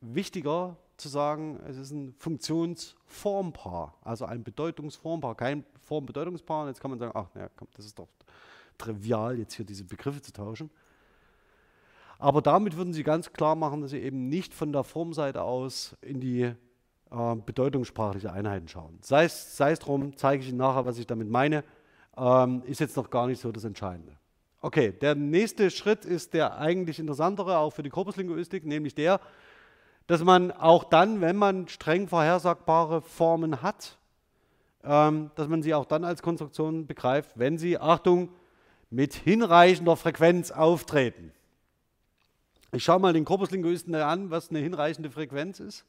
wichtiger zu sagen, es ist ein Funktionsformpaar, also ein Bedeutungsformpaar, kein Formbedeutungspaar. Jetzt kann man sagen, ach, ja, komm, das ist doch trivial, jetzt hier diese Begriffe zu tauschen. Aber damit würden Sie ganz klar machen, dass Sie eben nicht von der Formseite aus in die äh, bedeutungssprachliche Einheiten schauen. Sei es, drum, zeige ich Ihnen nachher, was ich damit meine, ähm, ist jetzt noch gar nicht so das Entscheidende. Okay, der nächste Schritt ist der eigentlich interessantere, auch für die Korpuslinguistik, nämlich der, dass man auch dann, wenn man streng vorhersagbare Formen hat, ähm, dass man sie auch dann als Konstruktion begreift, wenn sie, Achtung, mit hinreichender Frequenz auftreten. Ich schaue mal den Korpuslinguisten an, was eine hinreichende Frequenz ist.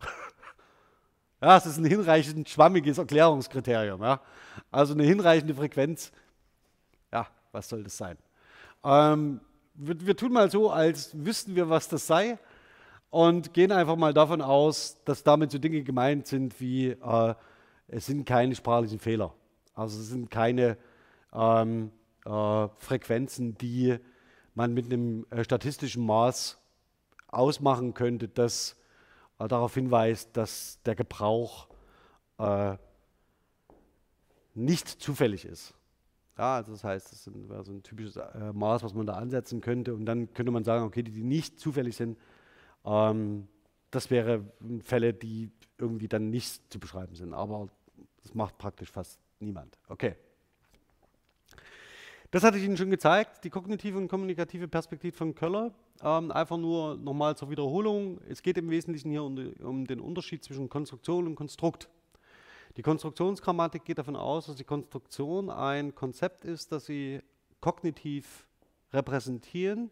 (laughs) ja, es ist ein hinreichend schwammiges Erklärungskriterium. Ja. Also eine hinreichende Frequenz, ja, was soll das sein? Ähm, wir, wir tun mal so, als wüssten wir, was das sei und gehen einfach mal davon aus, dass damit so Dinge gemeint sind wie, äh, es sind keine sprachlichen Fehler. Also es sind keine ähm, äh, Frequenzen, die man mit einem äh, statistischen Maß ausmachen könnte, das äh, darauf hinweist, dass der Gebrauch äh, nicht zufällig ist. Ja, also das heißt, das wäre so ein typisches äh, Maß, was man da ansetzen könnte. Und dann könnte man sagen, okay, die, die nicht zufällig sind, ähm, das wäre Fälle, die irgendwie dann nicht zu beschreiben sind. Aber das macht praktisch fast niemand. Okay. Das hatte ich Ihnen schon gezeigt, die kognitive und kommunikative Perspektive von Köller. Ähm, einfach nur nochmal zur Wiederholung. Es geht im Wesentlichen hier um, um den Unterschied zwischen Konstruktion und Konstrukt. Die Konstruktionsgrammatik geht davon aus, dass die Konstruktion ein Konzept ist, das Sie kognitiv repräsentieren.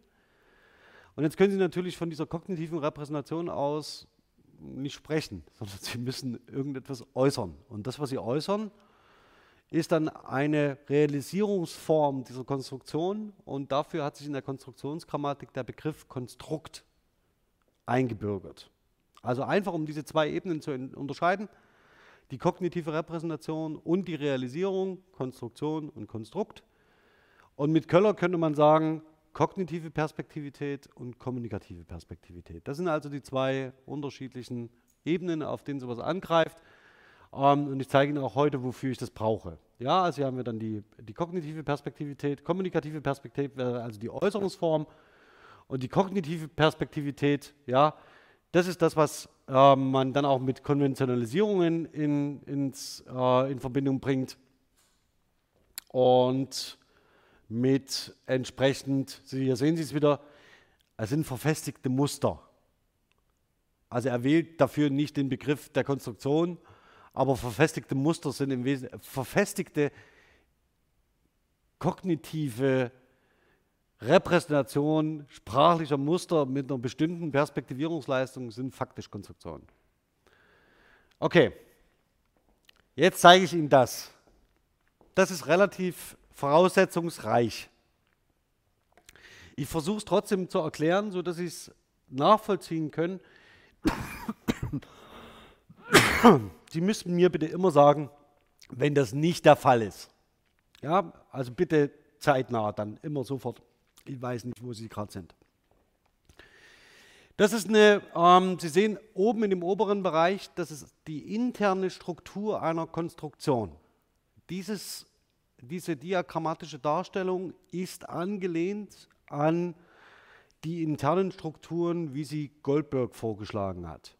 Und jetzt können Sie natürlich von dieser kognitiven Repräsentation aus nicht sprechen, (laughs) sondern Sie müssen irgendetwas äußern. Und das, was Sie äußern, ist dann eine Realisierungsform dieser Konstruktion und dafür hat sich in der Konstruktionsgrammatik der Begriff Konstrukt eingebürgert. Also einfach, um diese zwei Ebenen zu unterscheiden, die kognitive Repräsentation und die Realisierung, Konstruktion und Konstrukt. Und mit Köller könnte man sagen, kognitive Perspektivität und kommunikative Perspektivität. Das sind also die zwei unterschiedlichen Ebenen, auf denen sowas angreift. Ähm, und ich zeige Ihnen auch heute, wofür ich das brauche. Ja, also hier haben wir dann die, die kognitive Perspektivität. Kommunikative Perspektivität wäre also die Äußerungsform. Und die kognitive Perspektivität, ja, das ist das, was äh, man dann auch mit Konventionalisierungen in, ins, äh, in Verbindung bringt und mit entsprechend, hier sehen Sie es wieder, es sind verfestigte Muster. Also er wählt dafür nicht den Begriff der Konstruktion, aber verfestigte Muster sind im Wesentlichen verfestigte kognitive Repräsentation sprachlicher Muster mit einer bestimmten Perspektivierungsleistung sind faktisch Konstruktionen. Okay, jetzt zeige ich Ihnen das. Das ist relativ voraussetzungsreich. Ich versuche es trotzdem zu erklären, sodass Sie es nachvollziehen können. Sie müssen mir bitte immer sagen, wenn das nicht der Fall ist. Ja, also bitte zeitnah dann immer sofort. Ich weiß nicht, wo Sie gerade sind. Das ist eine, ähm, Sie sehen oben in dem oberen Bereich, das ist die interne Struktur einer Konstruktion. Dieses, diese diagrammatische Darstellung ist angelehnt an die internen Strukturen, wie sie Goldberg vorgeschlagen hat.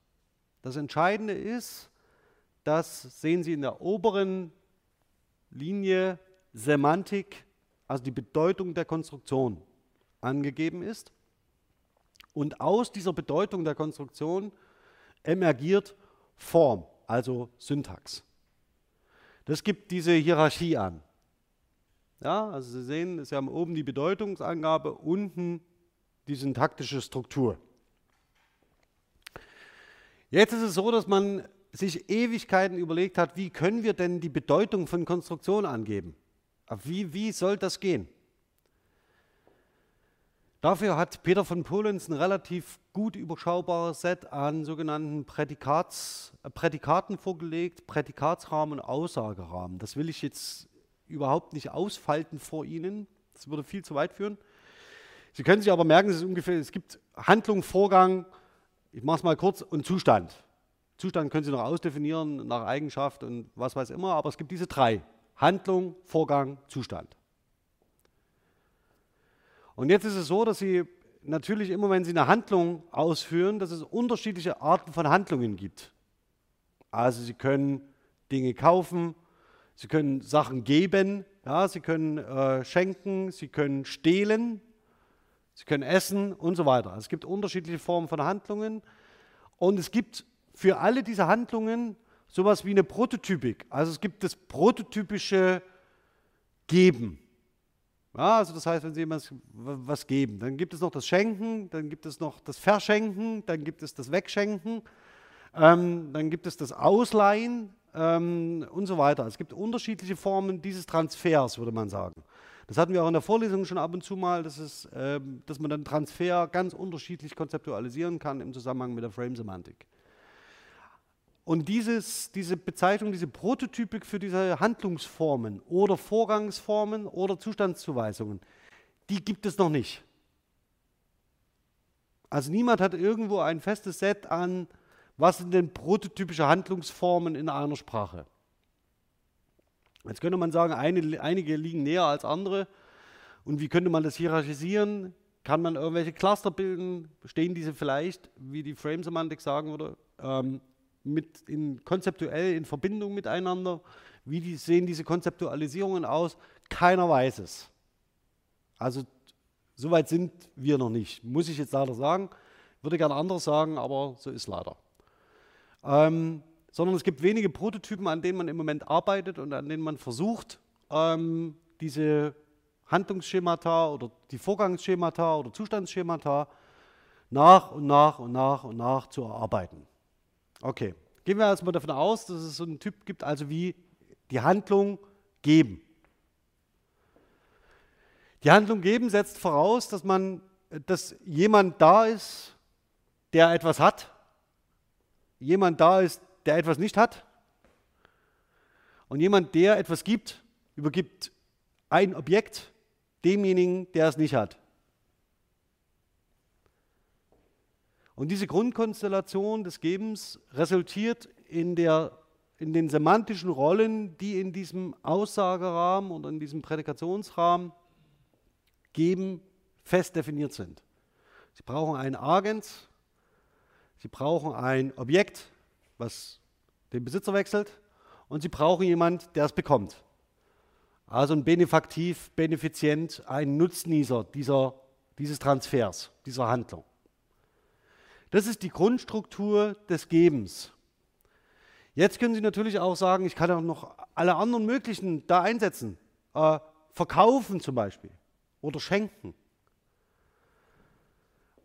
Das Entscheidende ist, das sehen Sie in der oberen Linie Semantik, also die Bedeutung der Konstruktion, angegeben ist. Und aus dieser Bedeutung der Konstruktion emergiert Form, also Syntax. Das gibt diese Hierarchie an. Ja, also Sie sehen, Sie haben oben die Bedeutungsangabe, unten die syntaktische Struktur. Jetzt ist es so, dass man sich Ewigkeiten überlegt hat, wie können wir denn die Bedeutung von Konstruktion angeben? Wie, wie soll das gehen? Dafür hat Peter von Polenz ein relativ gut überschaubares Set an sogenannten Prädikats, äh, Prädikaten vorgelegt, Prädikatsrahmen und Aussagerahmen. Das will ich jetzt überhaupt nicht ausfalten vor Ihnen, das würde viel zu weit führen. Sie können sich aber merken, es, ungefähr, es gibt Handlung, Vorgang, ich mache es mal kurz, und Zustand. Zustand können Sie noch ausdefinieren nach Eigenschaft und was weiß immer, aber es gibt diese drei. Handlung, Vorgang, Zustand. Und jetzt ist es so, dass Sie natürlich immer, wenn Sie eine Handlung ausführen, dass es unterschiedliche Arten von Handlungen gibt. Also Sie können Dinge kaufen, Sie können Sachen geben, ja, Sie können äh, schenken, Sie können stehlen, Sie können essen und so weiter. Es gibt unterschiedliche Formen von Handlungen und es gibt für alle diese Handlungen sowas wie eine Prototypik. Also es gibt das prototypische Geben. Ja, also das heißt, wenn Sie jemand was geben, dann gibt es noch das Schenken, dann gibt es noch das Verschenken, dann gibt es das Wegschenken, ähm, dann gibt es das Ausleihen ähm, und so weiter. Es gibt unterschiedliche Formen dieses Transfers, würde man sagen. Das hatten wir auch in der Vorlesung schon ab und zu mal, dass, es, ähm, dass man dann Transfer ganz unterschiedlich konzeptualisieren kann im Zusammenhang mit der Frame-Semantik. Und dieses, diese Bezeichnung, diese Prototypik für diese Handlungsformen oder Vorgangsformen oder Zustandszuweisungen, die gibt es noch nicht. Also niemand hat irgendwo ein festes Set an, was sind denn prototypische Handlungsformen in einer Sprache. Jetzt könnte man sagen, eine, einige liegen näher als andere. Und wie könnte man das hierarchisieren? Kann man irgendwelche Cluster bilden? Stehen diese vielleicht, wie die Frame-Semantik sagen würde, ähm, mit in, konzeptuell in Verbindung miteinander. Wie die, sehen diese Konzeptualisierungen aus? Keiner weiß es. Also soweit sind wir noch nicht, muss ich jetzt leider sagen. Würde gerne anders sagen, aber so ist leider. Ähm, sondern es gibt wenige Prototypen, an denen man im Moment arbeitet und an denen man versucht, ähm, diese Handlungsschemata oder die Vorgangsschemata oder Zustandsschemata nach und nach und nach und nach zu erarbeiten. Okay, gehen wir erstmal davon aus, dass es so einen Typ gibt, also wie die Handlung geben. Die Handlung geben setzt voraus, dass man, dass jemand da ist, der etwas hat, jemand da ist, der etwas nicht hat, und jemand, der etwas gibt, übergibt ein Objekt demjenigen, der es nicht hat. Und diese Grundkonstellation des Gebens resultiert in, der, in den semantischen Rollen, die in diesem Aussagerahmen und in diesem Prädikationsrahmen geben, fest definiert sind. Sie brauchen einen Agens, Sie brauchen ein Objekt, was den Besitzer wechselt, und Sie brauchen jemanden, der es bekommt. Also ein Benefaktiv, Benefizient, ein Nutznießer dieser, dieses Transfers, dieser Handlung. Das ist die Grundstruktur des Gebens. Jetzt können Sie natürlich auch sagen, ich kann auch noch alle anderen möglichen da einsetzen. Äh, verkaufen zum Beispiel oder schenken.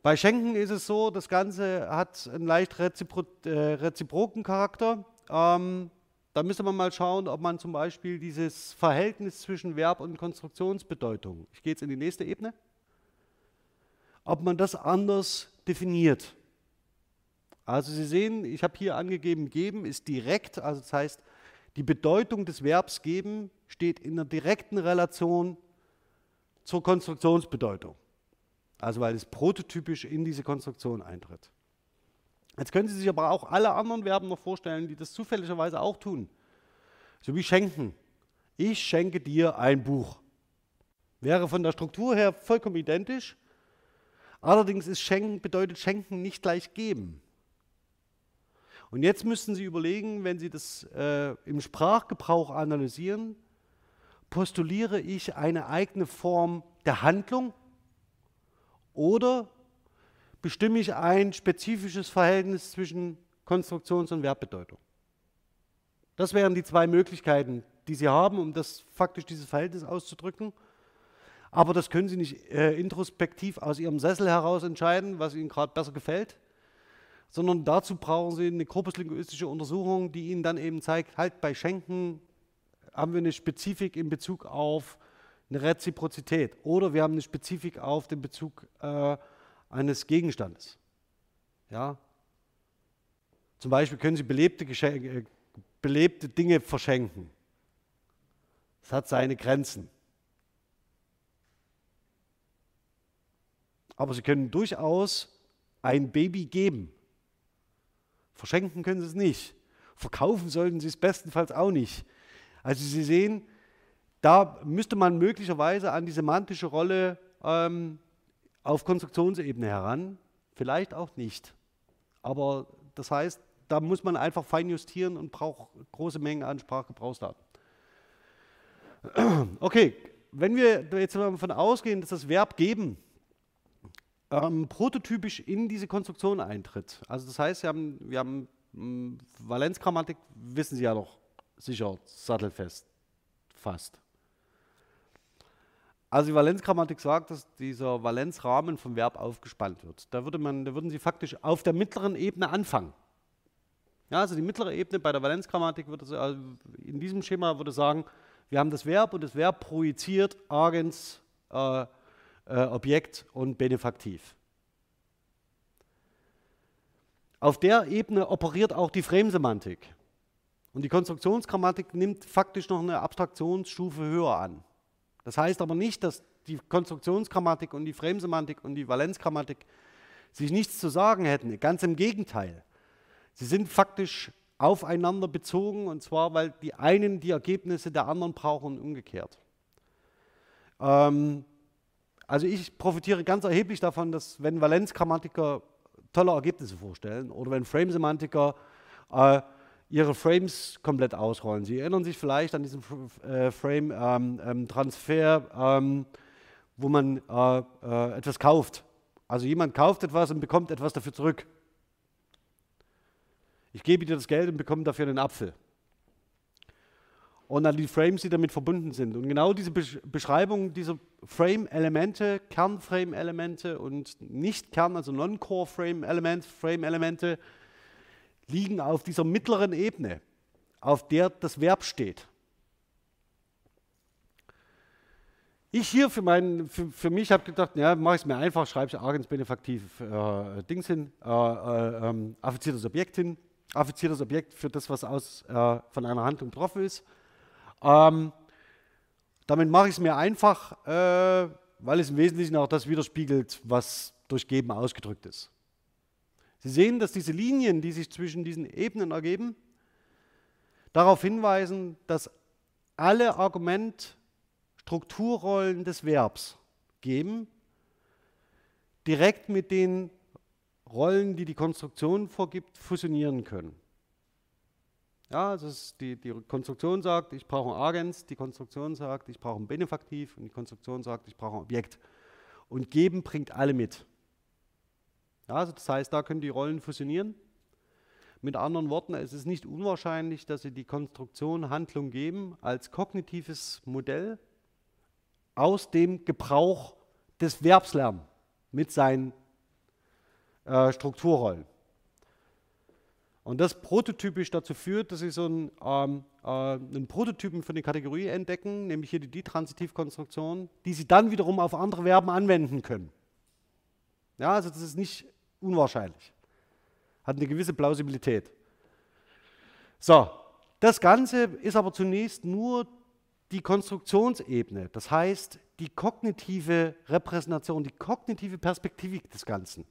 Bei Schenken ist es so, das Ganze hat einen leicht rezipro äh, reziproken Charakter. Ähm, da müsste man mal schauen, ob man zum Beispiel dieses Verhältnis zwischen Verb und Konstruktionsbedeutung, ich gehe jetzt in die nächste Ebene, ob man das anders definiert. Also Sie sehen, ich habe hier angegeben, geben ist direkt, also das heißt, die Bedeutung des Verbs geben steht in einer direkten Relation zur Konstruktionsbedeutung. Also weil es prototypisch in diese Konstruktion eintritt. Jetzt können Sie sich aber auch alle anderen Verben noch vorstellen, die das zufälligerweise auch tun. So wie schenken. Ich schenke dir ein Buch. Wäre von der Struktur her vollkommen identisch. Allerdings ist schenken, bedeutet schenken nicht gleich geben. Und jetzt müssten Sie überlegen, wenn Sie das äh, im Sprachgebrauch analysieren, postuliere ich eine eigene Form der Handlung oder bestimme ich ein spezifisches Verhältnis zwischen Konstruktions- und Verbbedeutung? Das wären die zwei Möglichkeiten, die Sie haben, um das faktisch dieses Verhältnis auszudrücken. Aber das können Sie nicht äh, introspektiv aus Ihrem Sessel heraus entscheiden, was Ihnen gerade besser gefällt, sondern dazu brauchen Sie eine korpuslinguistische Untersuchung, die Ihnen dann eben zeigt, halt bei Schenken haben wir eine Spezifik in Bezug auf eine Reziprozität oder wir haben eine Spezifik auf den Bezug äh, eines Gegenstandes. Ja? Zum Beispiel können Sie belebte, Geschenke, äh, belebte Dinge verschenken. Das hat seine Grenzen. Aber Sie können durchaus ein Baby geben. Verschenken können Sie es nicht. Verkaufen sollten Sie es bestenfalls auch nicht. Also Sie sehen, da müsste man möglicherweise an die semantische Rolle ähm, auf Konstruktionsebene heran, vielleicht auch nicht. Aber das heißt, da muss man einfach fein justieren und braucht große Mengen an Sprachgebrauchsdaten. (clears throat) Okay, wenn wir jetzt davon ausgehen, dass das Verb geben ähm, prototypisch in diese Konstruktion eintritt, also das heißt, wir haben, wir haben hm, Valenzgrammatik, wissen Sie ja doch sicher sattelfest, fast. Also die Valenzgrammatik sagt, dass dieser Valenzrahmen vom Verb aufgespannt wird. Da, würde man, da würden Sie faktisch auf der mittleren Ebene anfangen. Ja, also die mittlere Ebene bei der Valenzgrammatik würde also in diesem Schema würde sagen, wir haben das Verb und das Verb projiziert Agens, äh, äh, Objekt und Benefaktiv. Auf der Ebene operiert auch die Frame-Semantik. Und die Konstruktionsgrammatik nimmt faktisch noch eine Abstraktionsstufe höher an. Das heißt aber nicht, dass die Konstruktionsgrammatik und die Framesemantik und die Valenzgrammatik sich nichts zu sagen hätten. Ganz im Gegenteil. Sie sind faktisch aufeinander bezogen und zwar, weil die einen die Ergebnisse der anderen brauchen und umgekehrt. Ähm, also ich profitiere ganz erheblich davon, dass wenn Valenzgrammatiker tolle Ergebnisse vorstellen oder wenn Framesemantiker äh, ihre Frames komplett ausrollen. Sie erinnern sich vielleicht an diesen äh, Frame-Transfer, ähm, ähm, wo man äh, äh, etwas kauft. Also jemand kauft etwas und bekommt etwas dafür zurück. Ich gebe dir das Geld und bekomme dafür einen Apfel. Und dann die Frames, die damit verbunden sind. Und genau diese Beschreibung dieser Frame-Elemente, Kern-Frame-Elemente und Nicht-Kern, also Non-Core-Frame-Elemente, Frame-Elemente, liegen auf dieser mittleren Ebene, auf der das Verb steht. Ich hier für, mein, für, für mich habe gedacht, ja, mache ich es mir einfach, schreibe ich Agens benefaktiv äh, Dings hin, äh, äh, ähm, affiziertes Objekt hin, affiziertes Objekt für das, was aus, äh, von einer Handlung betroffen ist. Ähm, damit mache ich es mir einfach, äh, weil es im Wesentlichen auch das widerspiegelt, was durch Geben ausgedrückt ist. Sie sehen, dass diese Linien, die sich zwischen diesen Ebenen ergeben, darauf hinweisen, dass alle Argument-Strukturrollen des Verbs geben, direkt mit den Rollen, die die Konstruktion vorgibt, fusionieren können. Ja, also die, die Konstruktion sagt, ich brauche ein Agens, die Konstruktion sagt, ich brauche ein Benefaktiv und die Konstruktion sagt, ich brauche ein Objekt. Und geben bringt alle mit. Ja, also das heißt, da können die Rollen fusionieren. Mit anderen Worten, es ist nicht unwahrscheinlich, dass Sie die Konstruktion Handlung geben als kognitives Modell aus dem Gebrauch des Verbslärms mit seinen äh, Strukturrollen. Und das prototypisch dazu führt, dass Sie so einen, ähm, äh, einen Prototypen für eine Kategorie entdecken, nämlich hier die Ditransitivkonstruktion, die Sie dann wiederum auf andere Verben anwenden können. Ja, also das ist nicht unwahrscheinlich. Hat eine gewisse Plausibilität. So, das Ganze ist aber zunächst nur die Konstruktionsebene, das heißt die kognitive Repräsentation, die kognitive Perspektivik des Ganzen.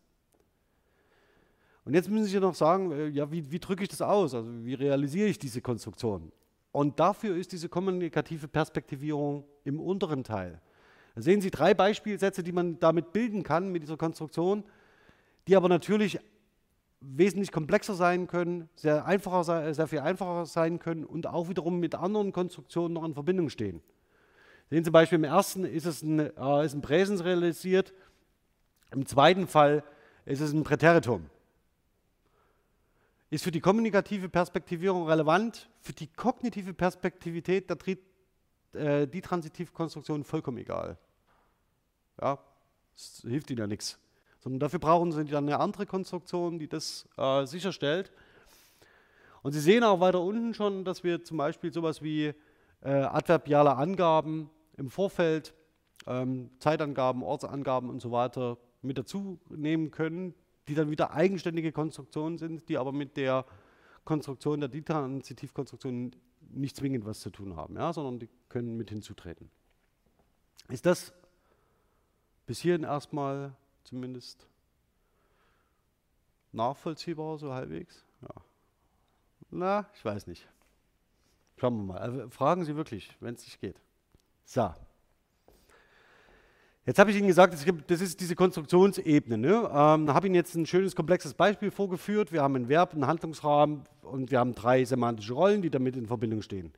Und jetzt müssen Sie noch sagen, äh, ja, wie, wie drücke ich das aus? Also wie realisiere ich diese Konstruktion? Und dafür ist diese kommunikative Perspektivierung im unteren Teil. Da sehen Sie drei Beispielsätze, die man damit bilden kann mit dieser Konstruktion, die aber natürlich wesentlich komplexer sein können, sehr, einfacher, sehr viel einfacher sein können und auch wiederum mit anderen Konstruktionen noch in Verbindung stehen. Sehen Sie zum Beispiel im ersten ist es ein, äh, ist ein Präsens realisiert, im zweiten Fall ist es ein Präteritum ist für die kommunikative Perspektivierung relevant, für die kognitive Perspektivität der Tri äh, die Transitivkonstruktion vollkommen egal. Ja, das hilft ihnen ja nichts. Sondern dafür brauchen sie dann eine andere Konstruktion, die das äh, sicherstellt. Und Sie sehen auch weiter unten schon, dass wir zum Beispiel sowas wie äh, adverbiale Angaben im Vorfeld, ähm, Zeitangaben, Ortsangaben und so weiter mit dazu nehmen können, die dann wieder eigenständige Konstruktionen sind, die aber mit der Konstruktion der Ditransitivkonstruktion nicht zwingend was zu tun haben, ja, sondern die können mit hinzutreten. Ist das bis hierhin erstmal zumindest nachvollziehbar, so halbwegs? Ja. Na, ich weiß nicht. Schauen wir mal. Also fragen Sie wirklich, wenn es nicht geht. So. Jetzt habe ich Ihnen gesagt, das ist diese Konstruktionsebene. Ne? Ähm, habe Ihnen jetzt ein schönes, komplexes Beispiel vorgeführt. Wir haben ein Verb, einen Handlungsrahmen und wir haben drei semantische Rollen, die damit in Verbindung stehen.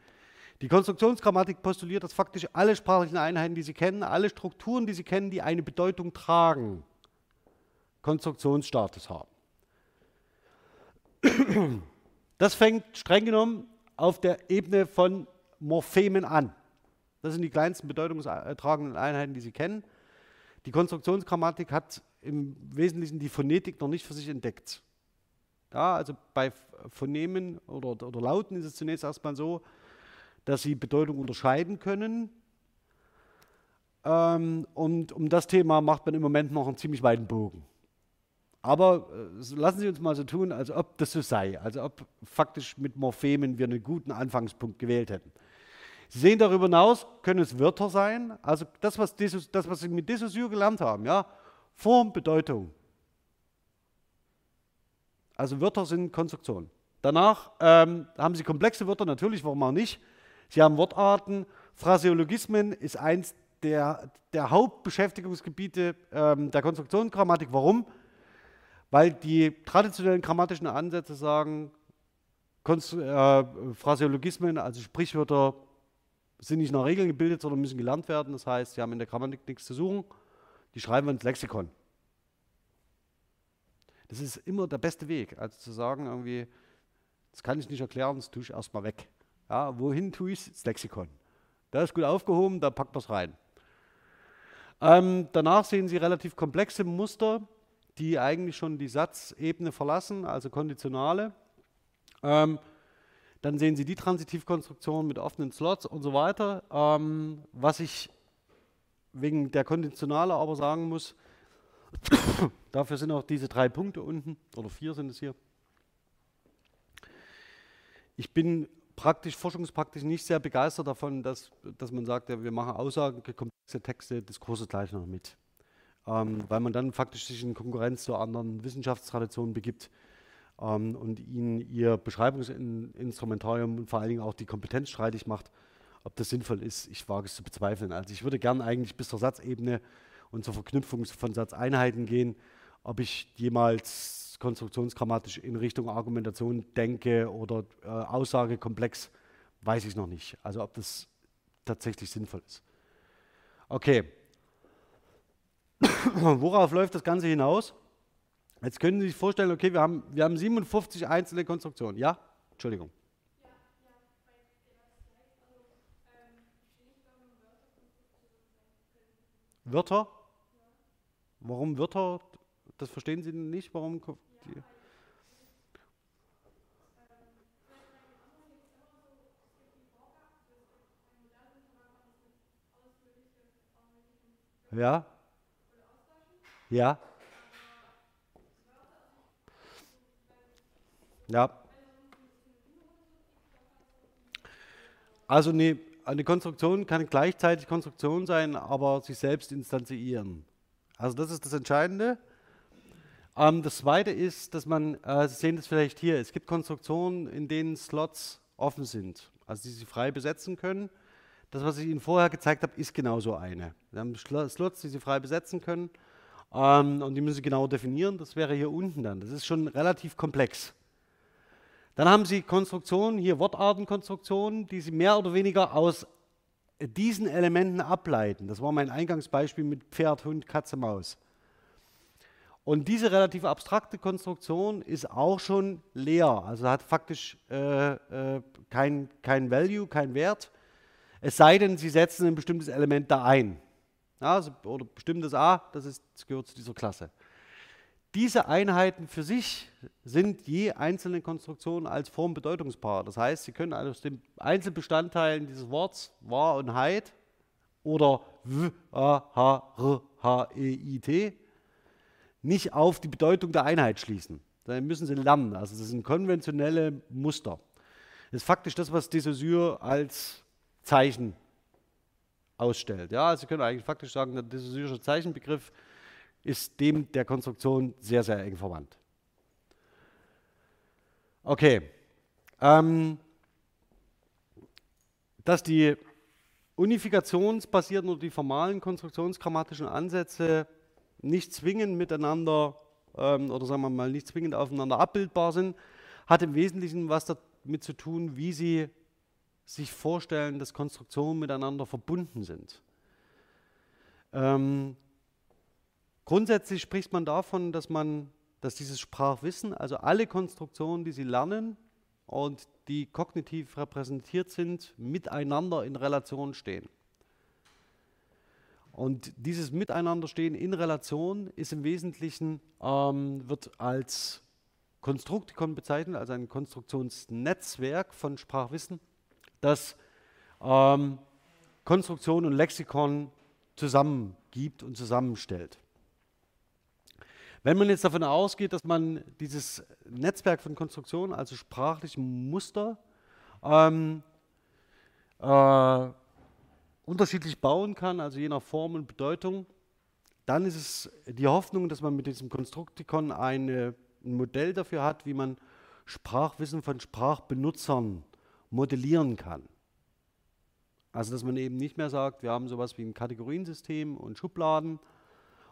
Die Konstruktionsgrammatik postuliert, dass faktisch alle sprachlichen Einheiten, die Sie kennen, alle Strukturen, die Sie kennen, die eine Bedeutung tragen, Konstruktionsstatus haben. (clears throat) Das fängt streng genommen auf der Ebene von Morphemen an. Das sind die kleinsten bedeutungstragenden Einheiten, die Sie kennen. Die Konstruktionsgrammatik hat im Wesentlichen die Phonetik noch nicht für sich entdeckt. Ja, also bei Phonemen oder, oder Lauten ist es zunächst erstmal so, dass sie Bedeutung unterscheiden können. Ähm, und um das Thema macht man im Moment noch einen ziemlich weiten Bogen. Aber äh, lassen Sie uns mal so tun, als ob das so sei, also ob faktisch mit Morphemen wir einen guten Anfangspunkt gewählt hätten. Sehen darüber hinaus, können es Wörter sein, also das, was, Desus, das, was Sie mit Dissosiur gelernt haben, ja, Form, Bedeutung. Also Wörter sind Konstruktionen. Danach ähm, haben Sie komplexe Wörter, natürlich, warum auch nicht. Sie haben Wortarten. Phraseologismen ist eins der, der Hauptbeschäftigungsgebiete ähm, der Konstruktionsgrammatik. Warum? Weil die traditionellen grammatischen Ansätze sagen, Konstru äh, Phraseologismen, also Sprichwörter, sind nicht nach Regeln gebildet, sondern müssen gelernt werden. Das heißt, sie haben in der Grammatik nichts zu suchen. Die schreiben wir ins Lexikon. Das ist immer der beste Weg, also zu sagen, irgendwie, das kann ich nicht erklären, das tue ich erstmal weg. Ja, wohin tue ich es? Ins Lexikon. Da ist gut aufgehoben, da packt man es rein. Ähm, danach sehen Sie relativ komplexe Muster, die eigentlich schon die Satzebene verlassen, also Konditionale. Ähm, dann sehen Sie die Transitivkonstruktion mit offenen Slots und so weiter. Ähm, was ich wegen der Konditionale aber sagen muss, (coughs) dafür sind auch diese drei Punkte unten, oder vier sind es hier. Ich bin praktisch, forschungspraktisch nicht sehr begeistert davon, dass, dass man sagt, ja, wir machen Aussagen, komplexe Texte, Diskurse gleich noch mit. Ähm, weil man dann faktisch sich in Konkurrenz zu anderen Wissenschaftstraditionen begibt ähm, und ihnen ihr Beschreibungsinstrumentarium und vor allen Dingen auch die Kompetenz streitig macht, ob das sinnvoll ist, ich wage es zu bezweifeln. Also ich würde gern eigentlich bis zur Satzebene und zur Verknüpfung von Satzeinheiten gehen. Ob ich jemals konstruktionsgrammatisch in Richtung Argumentation denke oder äh, Aussagekomplex, weiß ich noch nicht. Also ob das tatsächlich sinnvoll ist. Okay. (coughs) Worauf läuft das Ganze hinaus? Jetzt können Sie sich vorstellen, okay, wir haben, wir haben 57 einzelne Konstruktionen. Ja? Entschuldigung. Wörter? Warum Wörter? Das verstehen Sie nicht? Warum? Die ja? Ja? Ja. Also eine, eine Konstruktion kann gleichzeitig Konstruktion sein, aber sich selbst instanzieren. Also das ist das Entscheidende. Ähm, das Zweite ist, dass man, äh, Sie sehen das vielleicht hier, es gibt Konstruktionen, in denen Slots offen sind, also die Sie frei besetzen können. Das, was ich Ihnen vorher gezeigt habe, ist genauso eine. Wir haben Slots, die Sie frei besetzen können ähm, und die müssen Sie genau definieren. Das wäre hier unten dann. Das ist schon relativ komplex. Dann haben Sie Konstruktionen, hier Wortartenkonstruktionen, die Sie mehr oder weniger aus diesen Elementen ableiten. Das war mein Eingangsbeispiel mit Pferd, Hund, Katze, Maus. Und diese relativ abstrakte Konstruktion ist auch schon leer, also hat faktisch äh, äh, kein, kein Value, kein Wert, es sei denn, Sie setzen ein bestimmtes Element da ein. Ja, also, oder bestimmtes A, das, ist, das gehört zu dieser Klasse. Diese Einheiten für sich sind je einzelne Konstruktionen als Formbedeutungspaar. Das heißt, Sie können aus den Einzelbestandteilen dieses Wortes wahr und heit oder w, a, h, r, h, e, i, t nicht auf die Bedeutung der Einheit schließen. Dann müssen Sie lernen. Also das sind konventionelle Muster. Das ist faktisch das, was Dessaussure als Zeichen ausstellt. Ja, also Sie können eigentlich faktisch sagen, der Dessaussure Zeichenbegriff ist dem der Konstruktion sehr, sehr eng verwandt. Okay. Ähm, dass die unifikationsbasierten oder die formalen konstruktionsgrammatischen Ansätze nicht zwingend miteinander ähm, oder sagen wir mal nicht zwingend aufeinander abbildbar sind, hat im Wesentlichen was damit zu tun, wie sie sich vorstellen, dass Konstruktionen miteinander verbunden sind. Ähm, Grundsätzlich spricht man davon, dass man, dass dieses Sprachwissen, also alle Konstruktionen, die Sie lernen und die kognitiv repräsentiert sind, miteinander in Relation stehen. Und dieses Miteinanderstehen in Relation ist im Wesentlichen, ähm, wird als Konstruktikon bezeichnet, also ein Konstruktionsnetzwerk von Sprachwissen, das ähm, Konstruktion und Lexikon zusammengibt und zusammenstellt. Wenn man jetzt davon ausgeht, dass man dieses Netzwerk von Konstruktionen, also sprachlichen Muster, ähm, äh, unterschiedlich bauen kann, also je nach Form und Bedeutung, dann ist es die Hoffnung, dass man mit diesem Konstruktikon eine, ein Modell dafür hat, wie man Sprachwissen von Sprachbenutzern modellieren kann. Also dass man eben nicht mehr sagt, wir haben sowas wie ein Kategoriensystem und Schubladen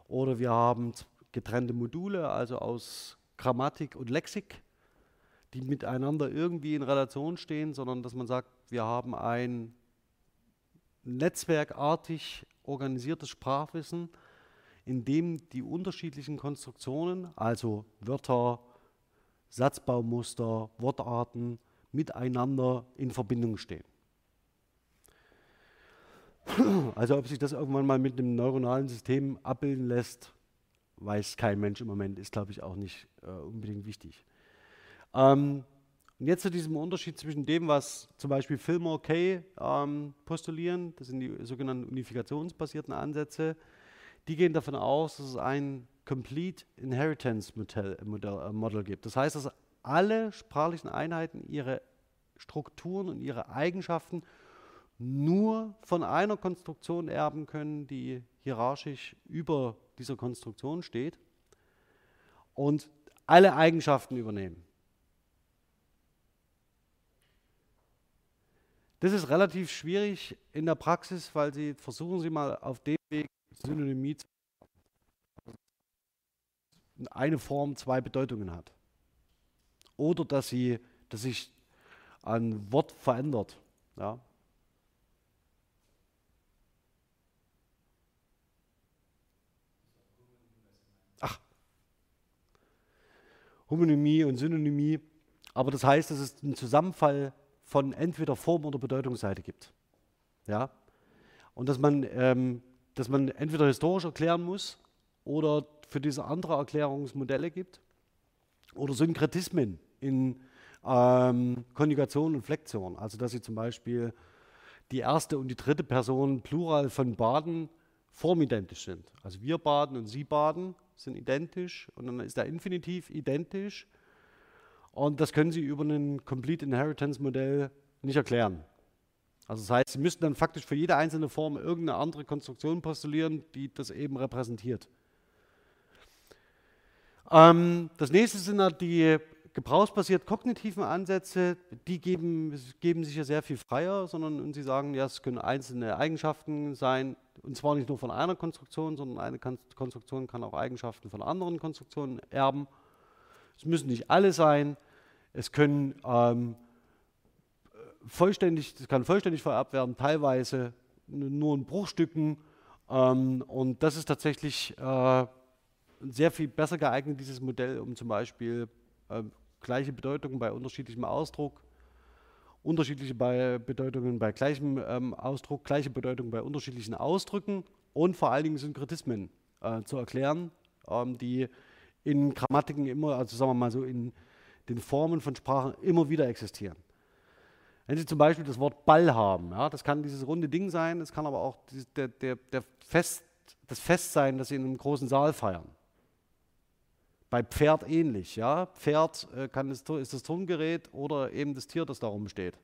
oder wir haben getrennte Module, also aus Grammatik und Lexik, die miteinander irgendwie in Relation stehen, sondern dass man sagt, wir haben ein netzwerkartig organisiertes Sprachwissen, in dem die unterschiedlichen Konstruktionen, also Wörter, Satzbaumuster, Wortarten, miteinander in Verbindung stehen. Also ob sich das irgendwann mal mit einem neuronalen System abbilden lässt, weiß kein Mensch im Moment, ist glaube ich auch nicht äh, unbedingt wichtig. Ähm, und jetzt zu diesem Unterschied zwischen dem, was zum Beispiel Fillmore Kay ähm, postulieren, das sind die sogenannten unifikationsbasierten Ansätze, die gehen davon aus, dass es ein Complete Inheritance Modell, Modell, äh, Model gibt. Das heißt, dass alle sprachlichen Einheiten ihre Strukturen und ihre Eigenschaften nur von einer Konstruktion erben können, die hierarchisch über dieser Konstruktion steht und alle Eigenschaften übernehmen. Das ist relativ schwierig in der Praxis, weil Sie versuchen Sie mal auf dem Weg Synonymie zu eine Form zwei Bedeutungen hat. Oder dass, sie, dass sich ein Wort verändert. Ja. Homonymie und Synonymie. Aber das heißt, dass es einen Zusammenfall von entweder Form- oder Bedeutungsseite gibt. Ja? Und dass man, ähm, dass man entweder historisch erklären muss oder für diese andere Erklärungsmodelle gibt oder Synkretismen in ähm, Konjugation und Flexion. Also dass sie zum Beispiel die erste und die dritte Person Plural von baden formidentisch sind. Also wir baden und sie baden sind identisch und dann ist der Infinitiv identisch und das können Sie über ein Complete Inheritance Modell nicht erklären. Also das heißt, Sie müssten dann faktisch für jede einzelne Form irgendeine andere Konstruktion postulieren, die das eben repräsentiert. Ähm, das nächste sind dann die gebrauchsbasiert kognitiven Ansätze, die geben, geben sich ja sehr viel freier, sondern und sie sagen, ja, es können einzelne Eigenschaften sein, und zwar nicht nur von einer Konstruktion, sondern eine Konstruktion kann auch Eigenschaften von anderen Konstruktionen erben. Es müssen nicht alle sein. Es können ähm, vollständig, es kann vollständig vererbt werden, teilweise nur in Bruchstücken. Ähm, und das ist tatsächlich äh, sehr viel besser geeignet, dieses Modell, um zum Beispiel äh, gleiche Bedeutungen bei unterschiedlichem Ausdruck, unterschiedliche bei Bedeutungen bei gleichem ähm, Ausdruck, gleiche Bedeutung bei unterschiedlichen Ausdrücken und vor allen Dingen Synkretismen äh, zu erklären, ähm, die in Grammatiken immer, also sagen wir mal so in den Formen von Sprachen immer wieder existieren. Wenn Sie zum Beispiel das Wort Ball haben, ja, das kann dieses runde Ding sein, es kann aber auch der, der, der Fest, das Fest sein, das Sie in einem großen Saal feiern. Bei Pferd ähnlich. Ja? Pferd äh, kann das, ist das Turngerät oder eben das Tier, das da rumsteht.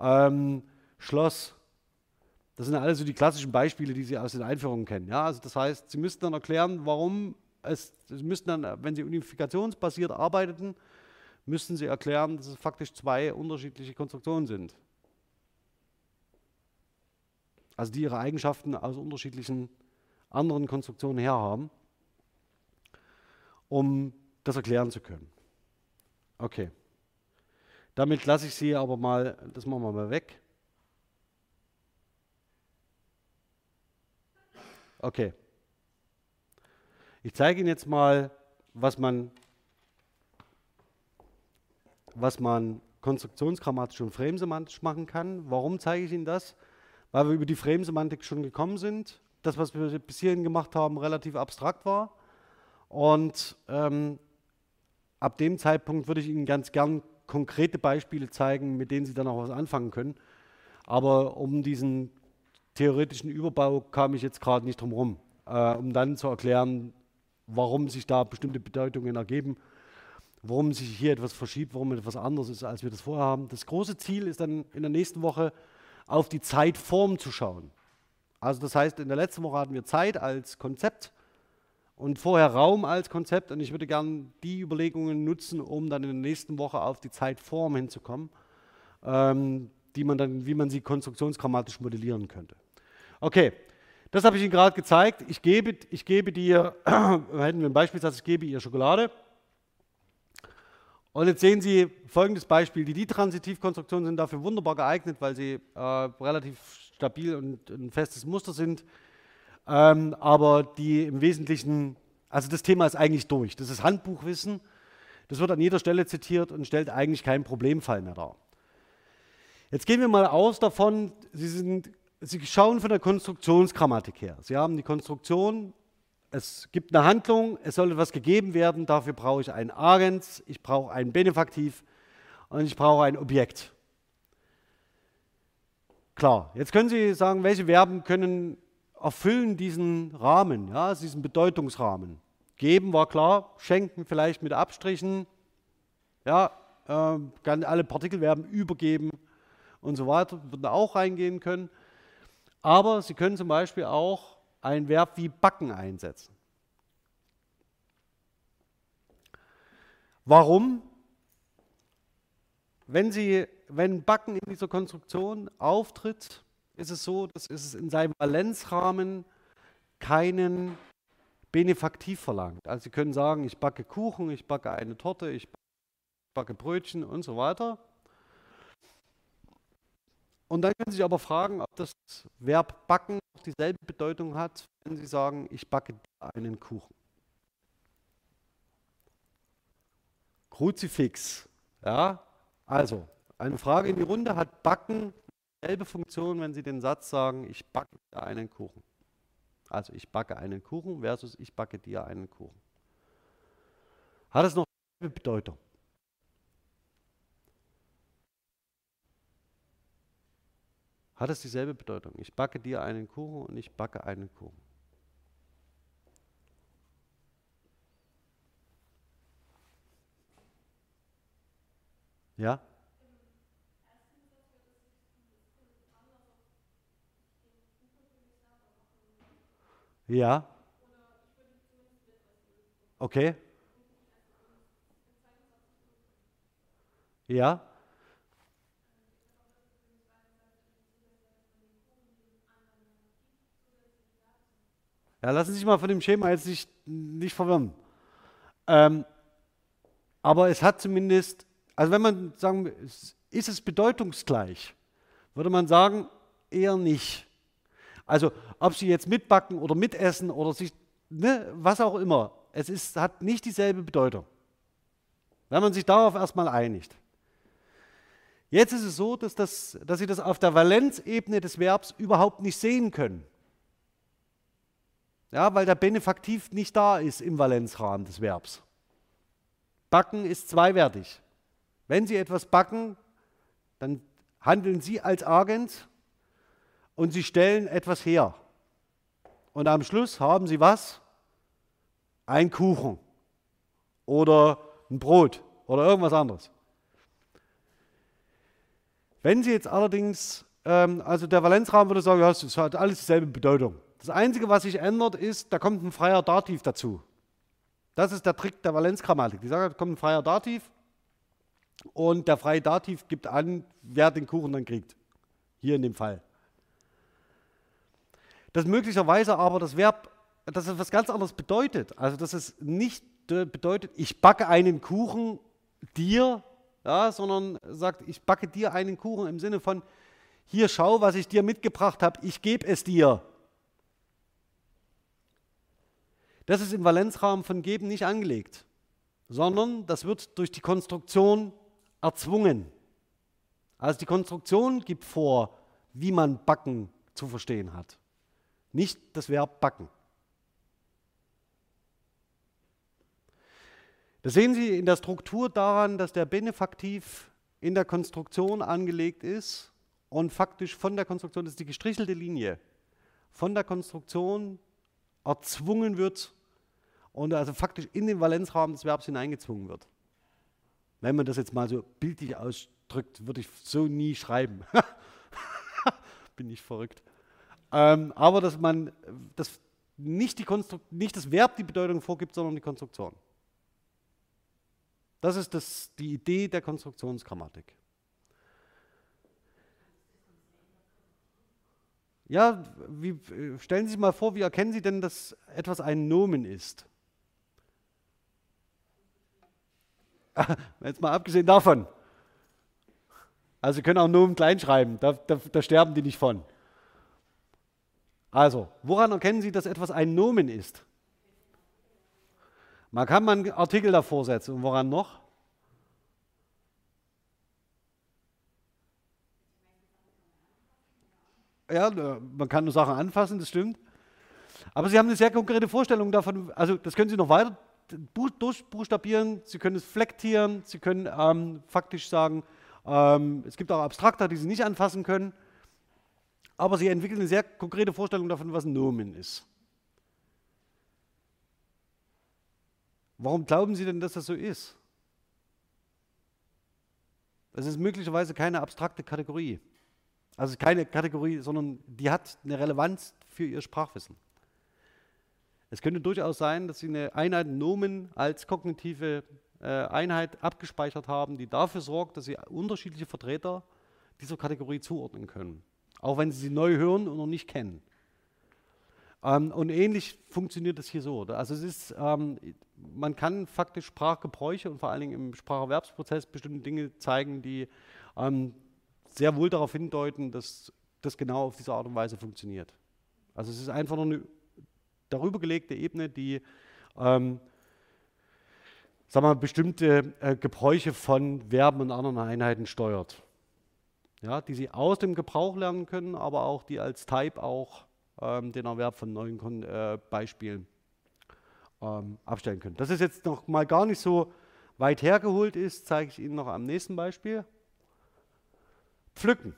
Ähm, Schloss. Das sind alles so die klassischen Beispiele, die Sie aus den Einführungen kennen. Ja? Also das heißt, Sie müssten dann erklären, warum es, Sie müssten dann, wenn Sie unifikationsbasiert arbeiteten, müssten Sie erklären, dass es faktisch zwei unterschiedliche Konstruktionen sind. Also die ihre Eigenschaften aus unterschiedlichen anderen Konstruktionen herhaben um das erklären zu können. Okay. Damit lasse ich Sie aber mal, das machen wir mal weg. Okay. Ich zeige Ihnen jetzt mal, was man, was man konstruktionsgrammatisch und framesemantisch machen kann. Warum zeige ich Ihnen das? Weil wir über die Framesemantik schon gekommen sind. Das, was wir bis hierhin gemacht haben, relativ abstrakt war. Und ähm, ab dem Zeitpunkt würde ich Ihnen ganz gern konkrete Beispiele zeigen, mit denen Sie dann auch was anfangen können. Aber um diesen theoretischen Überbau kam ich jetzt gerade nicht drum herum, äh, um dann zu erklären, warum sich da bestimmte Bedeutungen ergeben, warum sich hier etwas verschiebt, warum etwas anders ist, als wir das vorher haben. Das große Ziel ist dann in der nächsten Woche auf die Zeitform zu schauen. Also das heißt, in der letzten Woche hatten wir Zeit als Konzept und vorher Raum als Konzept. Und ich würde gerne die Überlegungen nutzen, um dann in der nächsten Woche auf die Zeitform hinzukommen, ähm, die man dann, wie man sie konstruktionsgrammatisch modellieren könnte. Okay, das habe ich Ihnen gerade gezeigt. Ich gebe, ich gebe dir, (clears throat) hätten wir ein Beispielsatz, ich gebe ihr Schokolade. Und jetzt sehen Sie folgendes Beispiel. Die Die-Transitivkonstruktionen sind dafür wunderbar geeignet, weil sie äh, relativ stabil und ein festes Muster sind ähm, aber die im Wesentlichen, also das Thema ist eigentlich durch. Das ist Handbuchwissen, das wird an jeder Stelle zitiert und stellt eigentlich keinen Problemfall mehr dar. Jetzt gehen wir mal aus davon, Sie, sind, Sie schauen von der Konstruktionsgrammatik her. Sie haben die Konstruktion, es gibt eine Handlung, es soll etwas gegeben werden, dafür brauche ich einen Agens, ich brauche ein Benefaktiv und ich brauche ein Objekt. Klar, jetzt können Sie sagen, welche Verben können erfüllen diesen Rahmen, ja, diesen Bedeutungsrahmen. Geben war klar, schenken vielleicht mit Abstrichen, ja, äh, alle Partikelverben übergeben und so weiter, würden auch reingehen können. Aber Sie können zum Beispiel auch ein Verb wie backen einsetzen. Warum? Wenn, Sie, wenn Backen in dieser Konstruktion auftritt, ist es so, dass es in seinem Valenzrahmen keinen Benefaktiv verlangt. Also Sie können sagen, ich backe Kuchen, ich backe eine Torte, ich backe Brötchen und so weiter. Und dann können Sie sich aber fragen, ob das Verb backen dieselbe Bedeutung hat, wenn Sie sagen, ich backe einen Kuchen. Kruzifix. Ja, also eine Frage in die Runde hat Backen dieselbe Funktion, wenn Sie den Satz sagen, ich backe einen Kuchen. Also ich backe einen Kuchen versus ich backe dir einen Kuchen. Hat es noch eine Bedeutung? Hat es dieselbe Bedeutung? Ich backe dir einen Kuchen und ich backe einen Kuchen. Ja? Ja. Okay. Ja. Ja, lassen Sie sich mal von dem Schema jetzt nicht, nicht verwirren. Ähm, aber es hat zumindest, also wenn man sagen, ist es bedeutungsgleich, würde man sagen, eher nicht. Also ob Sie jetzt mitbacken oder mitessen oder sich, ne, was auch immer, es ist, hat nicht dieselbe Bedeutung. Wenn man sich darauf erstmal einigt. Jetzt ist es so, dass, das, dass Sie das auf der Valenzebene des Verbs überhaupt nicht sehen können. Ja, weil der Benefaktiv nicht da ist im Valenzrahmen des Verbs. Backen ist zweiwertig. Wenn Sie etwas backen, dann handeln Sie als Agent und Sie stellen etwas her. Und am Schluss haben Sie was? Ein Kuchen oder ein Brot oder irgendwas anderes. Wenn Sie jetzt allerdings, ähm, also der Valenzrahmen würde sagen, ja, es hat alles dieselbe Bedeutung. Das Einzige, was sich ändert, ist, da kommt ein freier Dativ dazu. Das ist der Trick der Valenzgrammatik. Die sagen, da kommt ein freier Dativ und der freie Dativ gibt an, wer den Kuchen dann kriegt. Hier in dem Fall. Das möglicherweise aber das Verb, dass es was ganz anderes bedeutet. Also, dass es nicht bedeutet, ich backe einen Kuchen dir, ja, sondern sagt, ich backe dir einen Kuchen im Sinne von, hier schau, was ich dir mitgebracht habe, ich gebe es dir. Das ist im Valenzrahmen von geben nicht angelegt, sondern das wird durch die Konstruktion erzwungen. Also die Konstruktion gibt vor, wie man backen zu verstehen hat, nicht das Verb backen. Das sehen Sie in der Struktur daran, dass der Benefaktiv in der Konstruktion angelegt ist und faktisch von der Konstruktion, das ist die gestrichelte Linie, von der Konstruktion erzwungen wird und also faktisch in den Valenzrahmen des Verbs hineingezwungen wird. Wenn man das jetzt mal so bildlich ausdrückt, würde ich so nie schreiben. (laughs) Bin ich verrückt. Ähm, aber dass man das nicht, die nicht das Verb die Bedeutung vorgibt, sondern die Konstruktion. Das ist das, die Idee der Konstruktionsgrammatik. Ja, wie, stellen Sie sich mal vor, wie erkennen Sie denn, dass etwas ein Nomen ist? (laughs) Jetzt mal abgesehen davon. Also Sie können auch Nomen klein schreiben, da, da, da sterben die nicht von. Also, woran erkennen Sie, dass etwas ein Nomen ist? Man kann mal einen Artikel davor setzen. Und woran noch? Ja, man kann nur Sachen anfassen, das stimmt. Aber Sie haben eine sehr konkrete Vorstellung davon, also das können Sie noch weiter durchbuchstabieren, Sie können es flektieren, Sie können ähm, faktisch sagen, ähm, es gibt auch Abstrakter, die Sie nicht anfassen können, aber Sie entwickeln eine sehr konkrete Vorstellung davon, was ein Nomen ist. Warum glauben Sie denn, dass das so ist? Es ist möglicherweise keine abstrakte Kategorie. Also keine Kategorie, sondern die hat eine Relevanz für Ihr Sprachwissen. Es könnte durchaus sein, dass Sie eine Einheit Nomen als kognitive äh, Einheit abgespeichert haben, die dafür sorgt, dass Sie unterschiedliche Vertreter dieser Kategorie zuordnen können. Auch wenn Sie sie neu hören und noch nicht kennen. Ähm, und ähnlich funktioniert es hier so. Also es ist, ähm, man kann faktisch Sprachgebräuche und vor allen Dingen im Spracherwerbsprozess bestimmte Dinge zeigen, die ähm, sehr wohl darauf hindeuten, dass das genau auf diese Art und Weise funktioniert. Also es ist einfach nur eine darüber gelegte Ebene, die ähm, sagen wir, bestimmte äh, Gebräuche von Verben und anderen Einheiten steuert. Ja, die Sie aus dem Gebrauch lernen können, aber auch die als Type auch ähm, den Erwerb von neuen Kon äh, Beispielen ähm, abstellen können. Das ist jetzt noch mal gar nicht so weit hergeholt ist, zeige ich Ihnen noch am nächsten Beispiel. Pflücken.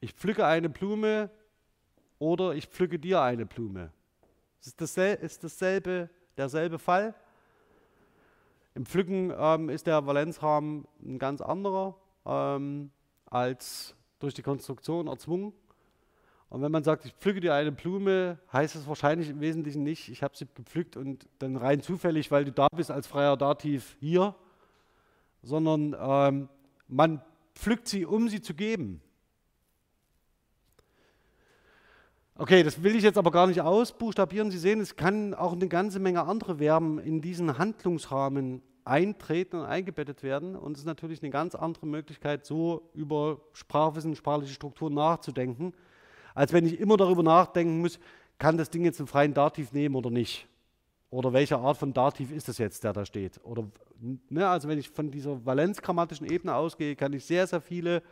Ich pflücke eine Blume oder ich pflücke dir eine Blume. Ist, dasselbe, ist dasselbe, derselbe Fall. Im Pflücken ähm, ist der Valenzrahmen ein ganz anderer ähm, als durch die Konstruktion erzwungen. Und wenn man sagt, ich pflücke dir eine Blume, heißt es wahrscheinlich im Wesentlichen nicht, ich habe sie gepflückt und dann rein zufällig, weil du da bist als freier Dativ hier, sondern ähm, man pflückt sie, um sie zu geben. Okay, das will ich jetzt aber gar nicht ausbuchstabieren. Sie sehen, es kann auch eine ganze Menge andere Verben in diesen Handlungsrahmen eintreten und eingebettet werden. Und es ist natürlich eine ganz andere Möglichkeit, so über Sprachwissen, sprachliche Strukturen nachzudenken, als wenn ich immer darüber nachdenken muss, kann das Ding jetzt einen freien Dativ nehmen oder nicht? Oder welche Art von Dativ ist das jetzt, der da steht? Oder, ne, also wenn ich von dieser valenzgrammatischen Ebene ausgehe, kann ich sehr, sehr viele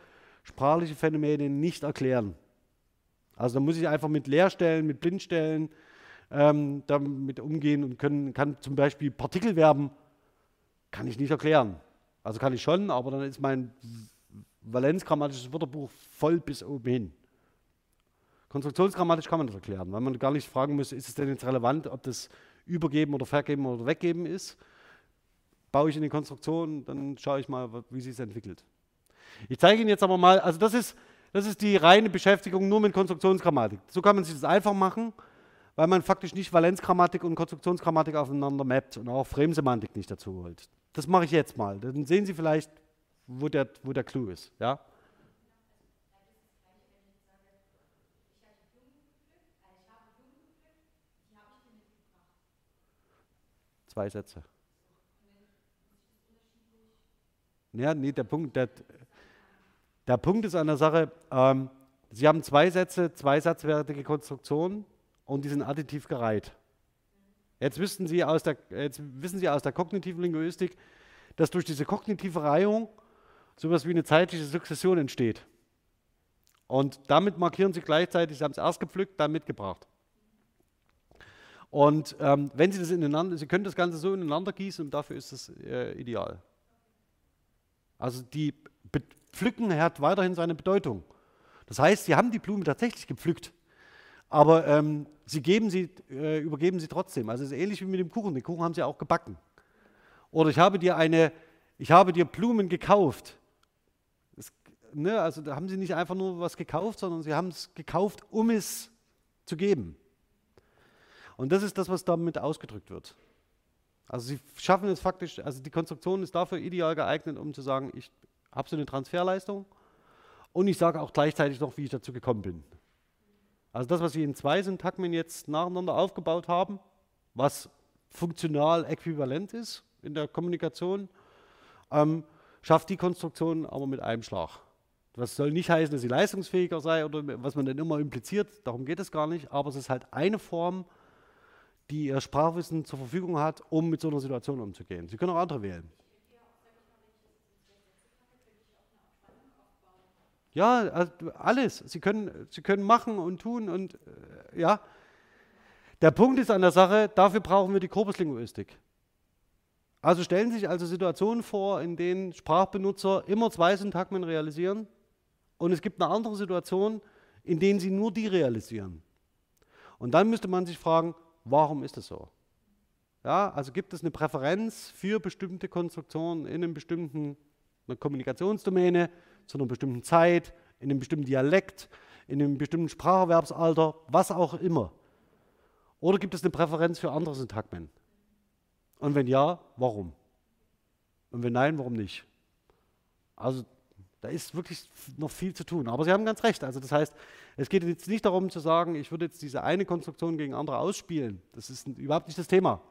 sprachliche Phänomene nicht erklären. Also da muss ich einfach mit Leerstellen, mit Blindstellen ähm, damit umgehen und können, kann zum Beispiel Partikelverben, kann ich nicht erklären. Also kann ich schon, aber dann ist mein valenzgrammatisches Wörterbuch voll bis oben hin. Konstruktionsgrammatisch kann man das erklären, weil man gar nicht fragen muss, ist es denn jetzt relevant, ob das übergeben oder vergeben oder weggeben ist. Baue ich in die Konstruktion, dann schaue ich mal, wie sich es entwickelt. Ich zeige Ihnen jetzt aber mal, also das ist das ist die reine Beschäftigung nur mit Konstruktionsgrammatik. So kann man sich das einfach machen, weil man faktisch nicht Valenzgrammatik und Konstruktionsgrammatik aufeinander mappt und auch Fremdsemantik nicht dazu holt. Das mache ich jetzt mal. Dann sehen Sie vielleicht, wo der, wo der Clou ist. Ja? Zwei Sätze. Ja, nee, der Punkt, der, der Punkt ist an der Sache, ähm, Sie haben zwei Sätze, zwei satzwertige Konstruktionen und die sind additiv gereiht. Jetzt, wissen Sie aus der, jetzt wissen Sie aus der kognitiven Linguistik, dass durch diese kognitive Reihung sowas wie eine zeitliche Sukzession entsteht. Und damit markieren Sie gleichzeitig, Sie haben es erst gepflückt, dann mitgebracht. Und ähm, wenn Sie das ineinander, Sie können das Ganze so ineinander gießen und dafür ist es äh, ideal. Also die Pflücken hat weiterhin seine Bedeutung. Das heißt, sie haben die Blume tatsächlich gepflückt, aber ähm, sie sie, äh, übergeben sie trotzdem. Also es ist ähnlich wie mit dem Kuchen. Den Kuchen haben sie auch gebacken. Oder ich habe dir eine, ich habe dir Blumen gekauft. Das, ne, also da haben sie nicht einfach nur was gekauft, sondern sie haben es gekauft, um es zu geben. Und das ist das, was damit ausgedrückt wird. Also sie schaffen es faktisch, also die Konstruktion ist dafür ideal geeignet, um zu sagen, ich habe so eine Transferleistung und ich sage auch gleichzeitig noch, wie ich dazu gekommen bin. Also das, was Sie in zwei Syntagmen jetzt nacheinander aufgebaut haben, was funktional äquivalent ist in der Kommunikation, ähm, schafft die Konstruktion aber mit einem Schlag. Das soll nicht heißen, dass sie leistungsfähiger sei oder was man dann immer impliziert, darum geht es gar nicht, aber es ist halt eine Form, die ihr Sprachwissen zur Verfügung hat, um mit so einer Situation umzugehen. Sie können auch andere wählen. Ja, also alles. Sie können, Sie können machen und tun und äh, ja. Der Punkt ist an der Sache, dafür brauchen wir die Korpuslinguistik. Also stellen Sie sich also Situationen vor, in denen Sprachbenutzer immer zwei Syntagmen realisieren und es gibt eine andere Situation, in denen sie nur die realisieren. Und dann müsste man sich fragen, warum ist das so? Ja, also gibt es eine Präferenz für bestimmte Konstruktionen in einem bestimmten einer Kommunikationsdomäne, zu einer bestimmten Zeit, in einem bestimmten Dialekt, in einem bestimmten Spracherwerbsalter, was auch immer? Oder gibt es eine Präferenz für andere Syntagmen? Und wenn ja, warum? Und wenn nein, warum nicht? Also da ist wirklich noch viel zu tun. Aber Sie haben ganz recht. Also das heißt, es geht jetzt nicht darum zu sagen, ich würde jetzt diese eine Konstruktion gegen andere ausspielen. Das ist überhaupt nicht das Thema.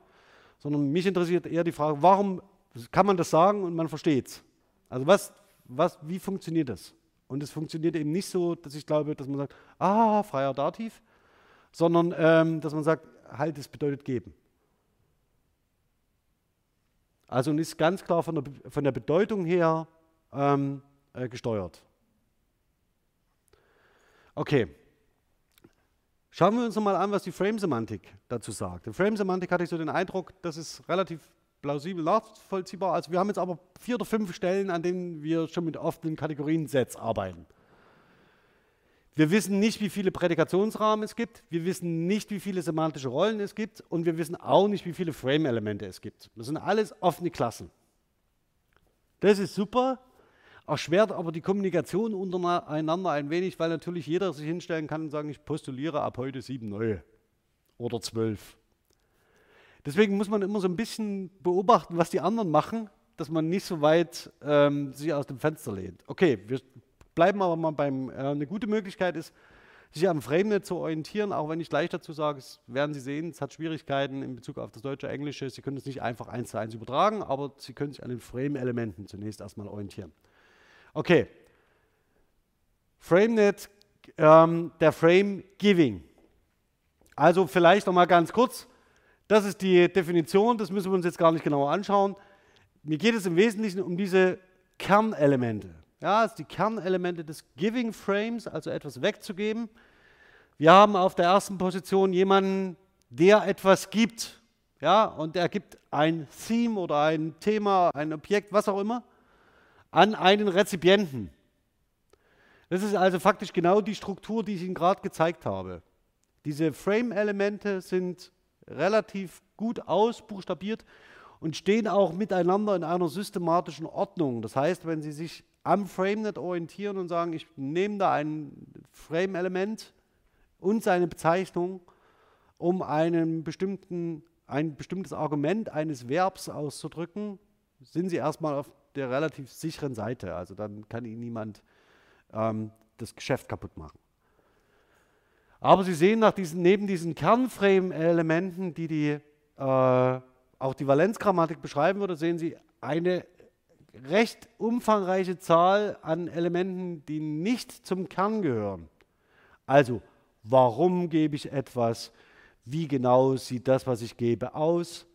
Sondern mich interessiert eher die Frage, warum kann man das sagen und man versteht es? Also was, was, wie funktioniert das? Und es funktioniert eben nicht so, dass ich glaube, dass man sagt, ah, freier Dativ, sondern ähm, dass man sagt, halt, es bedeutet geben. Also und ist ganz klar von der, von der Bedeutung her ähm, äh, gesteuert. Okay. Schauen wir uns nochmal an, was die Frame-Semantik dazu sagt. Die Frame-Semantik hatte ich so den Eindruck, das ist relativ plausibel nachvollziehbar. Also wir haben jetzt aber vier oder fünf Stellen, an denen wir schon mit offenen Kategoriensets arbeiten. Wir wissen nicht, wie viele Prädikationsrahmen es gibt, wir wissen nicht, wie viele semantische Rollen es gibt und wir wissen auch nicht, wie viele Frame-Elemente es gibt. Das sind alles offene Klassen. Das ist super, erschwert aber die Kommunikation untereinander ein wenig, weil natürlich jeder sich hinstellen kann und sagen, ich postuliere ab heute sieben neue oder zwölf. Deswegen muss man immer so ein bisschen beobachten, was die anderen machen, dass man nicht so weit ähm, sich aus dem Fenster lehnt. Okay, wir Bleiben aber mal beim, äh, eine gute Möglichkeit ist, sich am FrameNet zu orientieren, auch wenn ich gleich dazu sage, es werden Sie sehen, es hat Schwierigkeiten in Bezug auf das deutsche Englische. Sie können es nicht einfach eins zu eins übertragen, aber Sie können sich an den Frame-Elementen zunächst erstmal orientieren. Okay. FrameNet, ähm, der Frame Giving. Also vielleicht nochmal ganz kurz. Das ist die Definition, das müssen wir uns jetzt gar nicht genauer anschauen. Mir geht es im Wesentlichen um diese Kernelemente. Ja, sind die Kernelemente des Giving Frames, also etwas wegzugeben. Wir haben auf der ersten Position jemanden, der etwas gibt. Ja, und er gibt ein Theme oder ein Thema, ein Objekt, was auch immer, an einen Rezipienten. Das ist also faktisch genau die Struktur, die ich Ihnen gerade gezeigt habe. Diese Frame-Elemente sind relativ gut ausbuchstabiert und stehen auch miteinander in einer systematischen Ordnung. Das heißt, wenn Sie sich am FrameNet orientieren und sagen, ich nehme da ein Frame-Element und seine Bezeichnung, um einen bestimmten, ein bestimmtes Argument eines Verbs auszudrücken, sind Sie erstmal auf der relativ sicheren Seite. Also dann kann Ihnen niemand ähm, das Geschäft kaputt machen. Aber Sie sehen nach diesen, neben diesen Kernframe-Elementen, die, die äh, auch die Valenzgrammatik beschreiben würde, sehen Sie eine recht umfangreiche Zahl an Elementen, die nicht zum Kern gehören. Also, warum gebe ich etwas? Wie genau sieht das, was ich gebe, aus?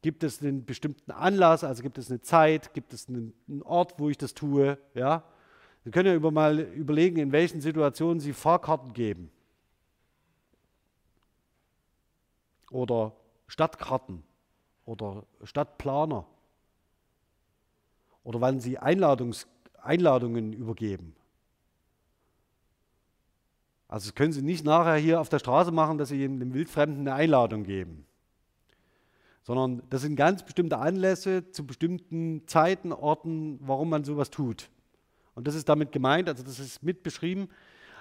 Gibt es einen bestimmten Anlass, also gibt es eine Zeit, gibt es einen, Ort, wo ich das tue? Ja? Sie können ja über mal überlegen, in welchen Situationen Sie Fahrkarten geben. Oder Stadtkarten oder Stadtplaner oder wann sie Einladungs Einladungen übergeben. Also das können Sie nicht nachher hier auf der Straße machen, dass Sie einem Wildfremden eine Einladung geben, sondern das sind ganz bestimmte Anlässe zu bestimmten Zeiten, Orten, warum man sowas tut. Und das ist damit gemeint, also das ist mit beschrieben.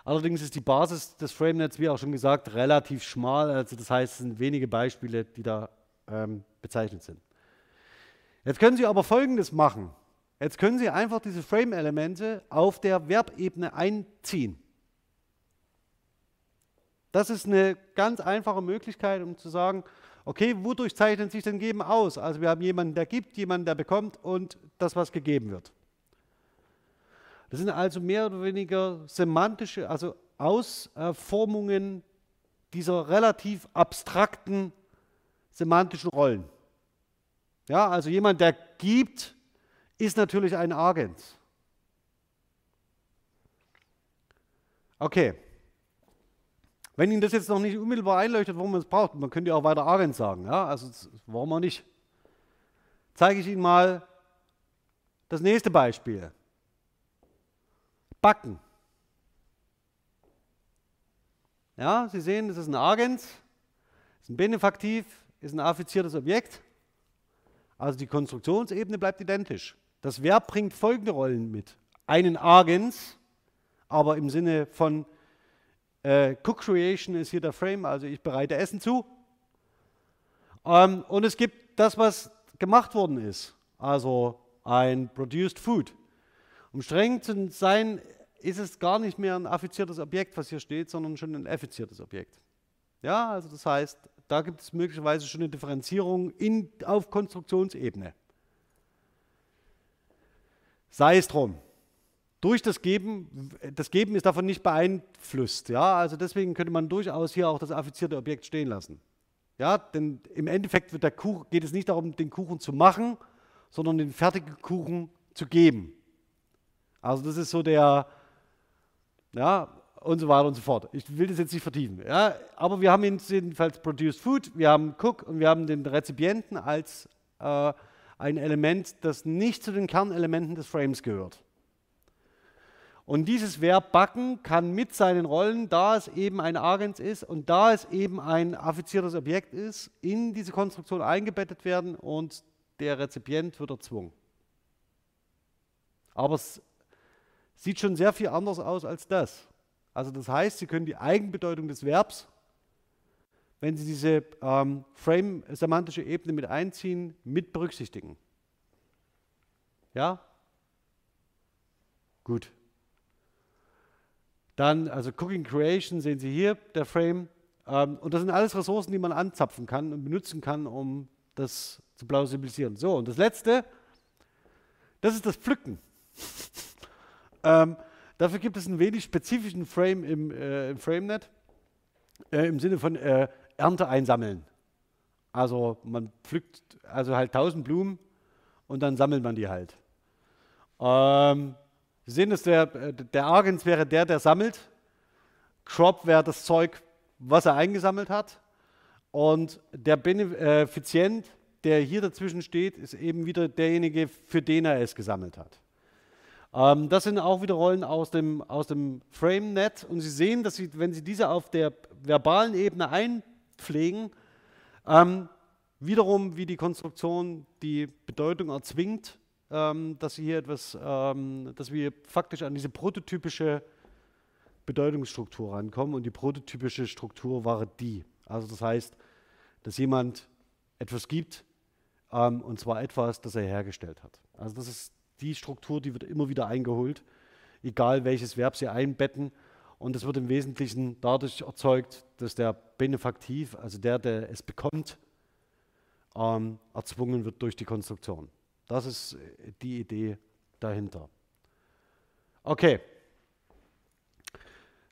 Allerdings ist die Basis des FrameNets, wie auch schon gesagt, relativ schmal. Also das heißt, es sind wenige Beispiele, die da ähm, bezeichnet sind. Jetzt können Sie aber Folgendes machen. Jetzt können Sie einfach diese Frame-Elemente auf der Verbebene einziehen. Das ist eine ganz einfache Möglichkeit, um zu sagen, okay, wodurch zeichnet sich denn Geben aus? Also wir haben jemanden, der gibt, jemanden, der bekommt und das, was gegeben wird. Das sind also mehr oder weniger semantische, also Ausformungen dieser relativ abstrakten semantischen Rollen. Ja, also jemand, der gibt, ist natürlich ein Agens. Okay. Wenn Ihnen das jetzt noch nicht unmittelbar einleuchtet, warum man es braucht, man könnte ja auch weiter Agens sagen. Ja? Also warum auch nicht? Zeige ich Ihnen mal das nächste Beispiel. Backen. Ja, Sie sehen, das ist ein Agens, ist ein Benefaktiv, ist ein affiziertes Objekt. Also die Konstruktionsebene bleibt identisch. Das Verb bringt folgende Rollen mit. Einen Agens, aber im Sinne von äh, Cook Creation ist hier der Frame, also ich bereite Essen zu. Ähm, und es gibt das, was gemacht worden ist, also ein Produced Food. Um streng zu sein, ist es gar nicht mehr ein affiziertes Objekt, was hier steht, sondern schon ein effiziertes Objekt. Ja, also das heißt, da gibt es möglicherweise schon eine Differenzierung in, auf Konstruktionsebene. Sei es drum. Durch das Geben, das Geben ist davon nicht beeinflusst. Ja? Also deswegen könnte man durchaus hier auch das affizierte Objekt stehen lassen. Ja? Denn im Endeffekt Kuchen, geht es nicht darum, den Kuchen zu machen, sondern den fertigen Kuchen zu geben. Also das ist so der, ja, und so weiter und so fort. Ich will das jetzt nicht vertiefen. Ja, aber wir haben jedenfalls Produced Food, wir haben Cook und wir haben den Rezipienten als äh, ein Element, das nicht zu den Kernelementen des Frames gehört. Und dieses Verb backen kann mit seinen Rollen, da es eben ein Agens ist und da es eben ein affiziertes Objekt ist, in diese Konstruktion eingebettet werden und der Rezipient wird erzwungen. Aber es sieht schon sehr viel anders aus als das. Also das heißt, Sie können die Eigenbedeutung des Verbs, wenn Sie diese ähm, Frame-semantische Ebene mit einziehen, mit berücksichtigen. Ja? Gut. Dann, also Cooking Creation sehen Sie hier, der Frame. Ähm, und das sind alles Ressourcen, die man anzapfen kann und benutzen kann, um das zu plausibilisieren. So, und das letzte, das ist das Pflücken. (laughs) ähm, dafür gibt es einen wenig spezifischen Frame im, äh, im FrameNet, äh, im Sinne von äh, Ernte einsammeln. Also man pflückt also halt 1000 Blumen und dann sammelt man die halt. Ähm, Sie sehen, dass der, der Argens wäre der, der sammelt. Crop wäre das Zeug, was er eingesammelt hat. Und der Benefizient, der hier dazwischen steht, ist eben wieder derjenige, für den er es gesammelt hat. Ähm, das sind auch wieder Rollen aus dem, aus dem FrameNet. Und Sie sehen, dass Sie, wenn Sie diese auf der verbalen Ebene einpflegen, ähm, wiederum wie die Konstruktion die Bedeutung erzwingt ähm, dass, hier etwas, ähm, dass wir faktisch an diese prototypische Bedeutungsstruktur rankommen. Und die prototypische Struktur war die. Also das heißt, dass jemand etwas gibt, ähm, und zwar etwas, das er hergestellt hat. Also das ist die Struktur, die wird immer wieder eingeholt, egal welches Verb Sie einbetten. Und das wird im Wesentlichen dadurch erzeugt, dass der Benefaktiv, also der, der es bekommt, ähm, erzwungen wird durch die Konstruktion. Das ist äh, die Idee dahinter. Okay.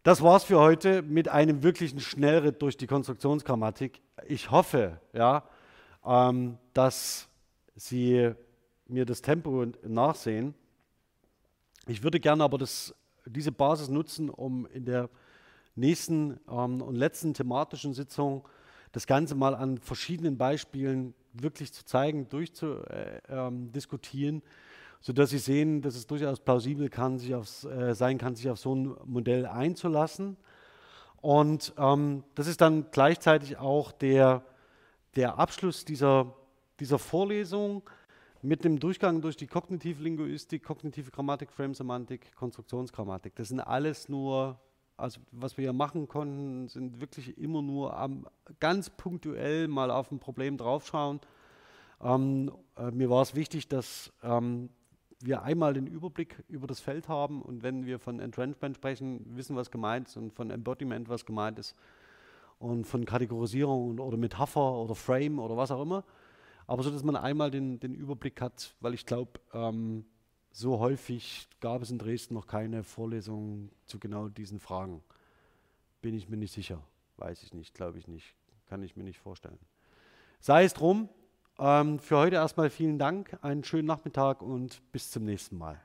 Das war's für heute mit einem wirklichen Schnellritt durch die Konstruktionsgrammatik. Ich hoffe, ja, ähm, dass Sie mir das Tempo nachsehen. Ich würde gerne aber das, diese Basis nutzen, um in der nächsten ähm, und letzten thematischen Sitzung das Ganze mal an verschiedenen Beispielen wirklich zu zeigen, durchzudiskutieren, äh, ähm, sodass Sie sehen, dass es durchaus plausibel kann, sich aufs, äh, sein kann, sich auf so ein Modell einzulassen. Und ähm, das ist dann gleichzeitig auch der, der Abschluss dieser, dieser Vorlesung mit dem Durchgang durch die kognitive Linguistik, kognitive Grammatik, Frame-Semantik, Konstruktionsgrammatik. Das sind alles nur also was wir hier machen konnten, sind wirklich immer nur am, ganz punktuell mal auf ein Problem draufschauen. Ähm, äh, mir war es wichtig, dass ähm, wir einmal den Überblick über das Feld haben und wenn wir von Entrenchment sprechen, wissen, was gemeint ist und von Embodiment, was gemeint ist und von Kategorisierung oder Metapher oder Frame oder was auch immer. Aber so, dass man einmal den, den Überblick hat, weil ich glaube, ähm, so häufig gab es in Dresden noch keine Vorlesung zu genau diesen Fragen. Bin ich mir nicht sicher. Weiß ich nicht, glaube ich nicht. Kann ich mir nicht vorstellen. Sei es drum. Ähm, für heute erstmal vielen Dank, einen schönen Nachmittag und bis zum nächsten Mal.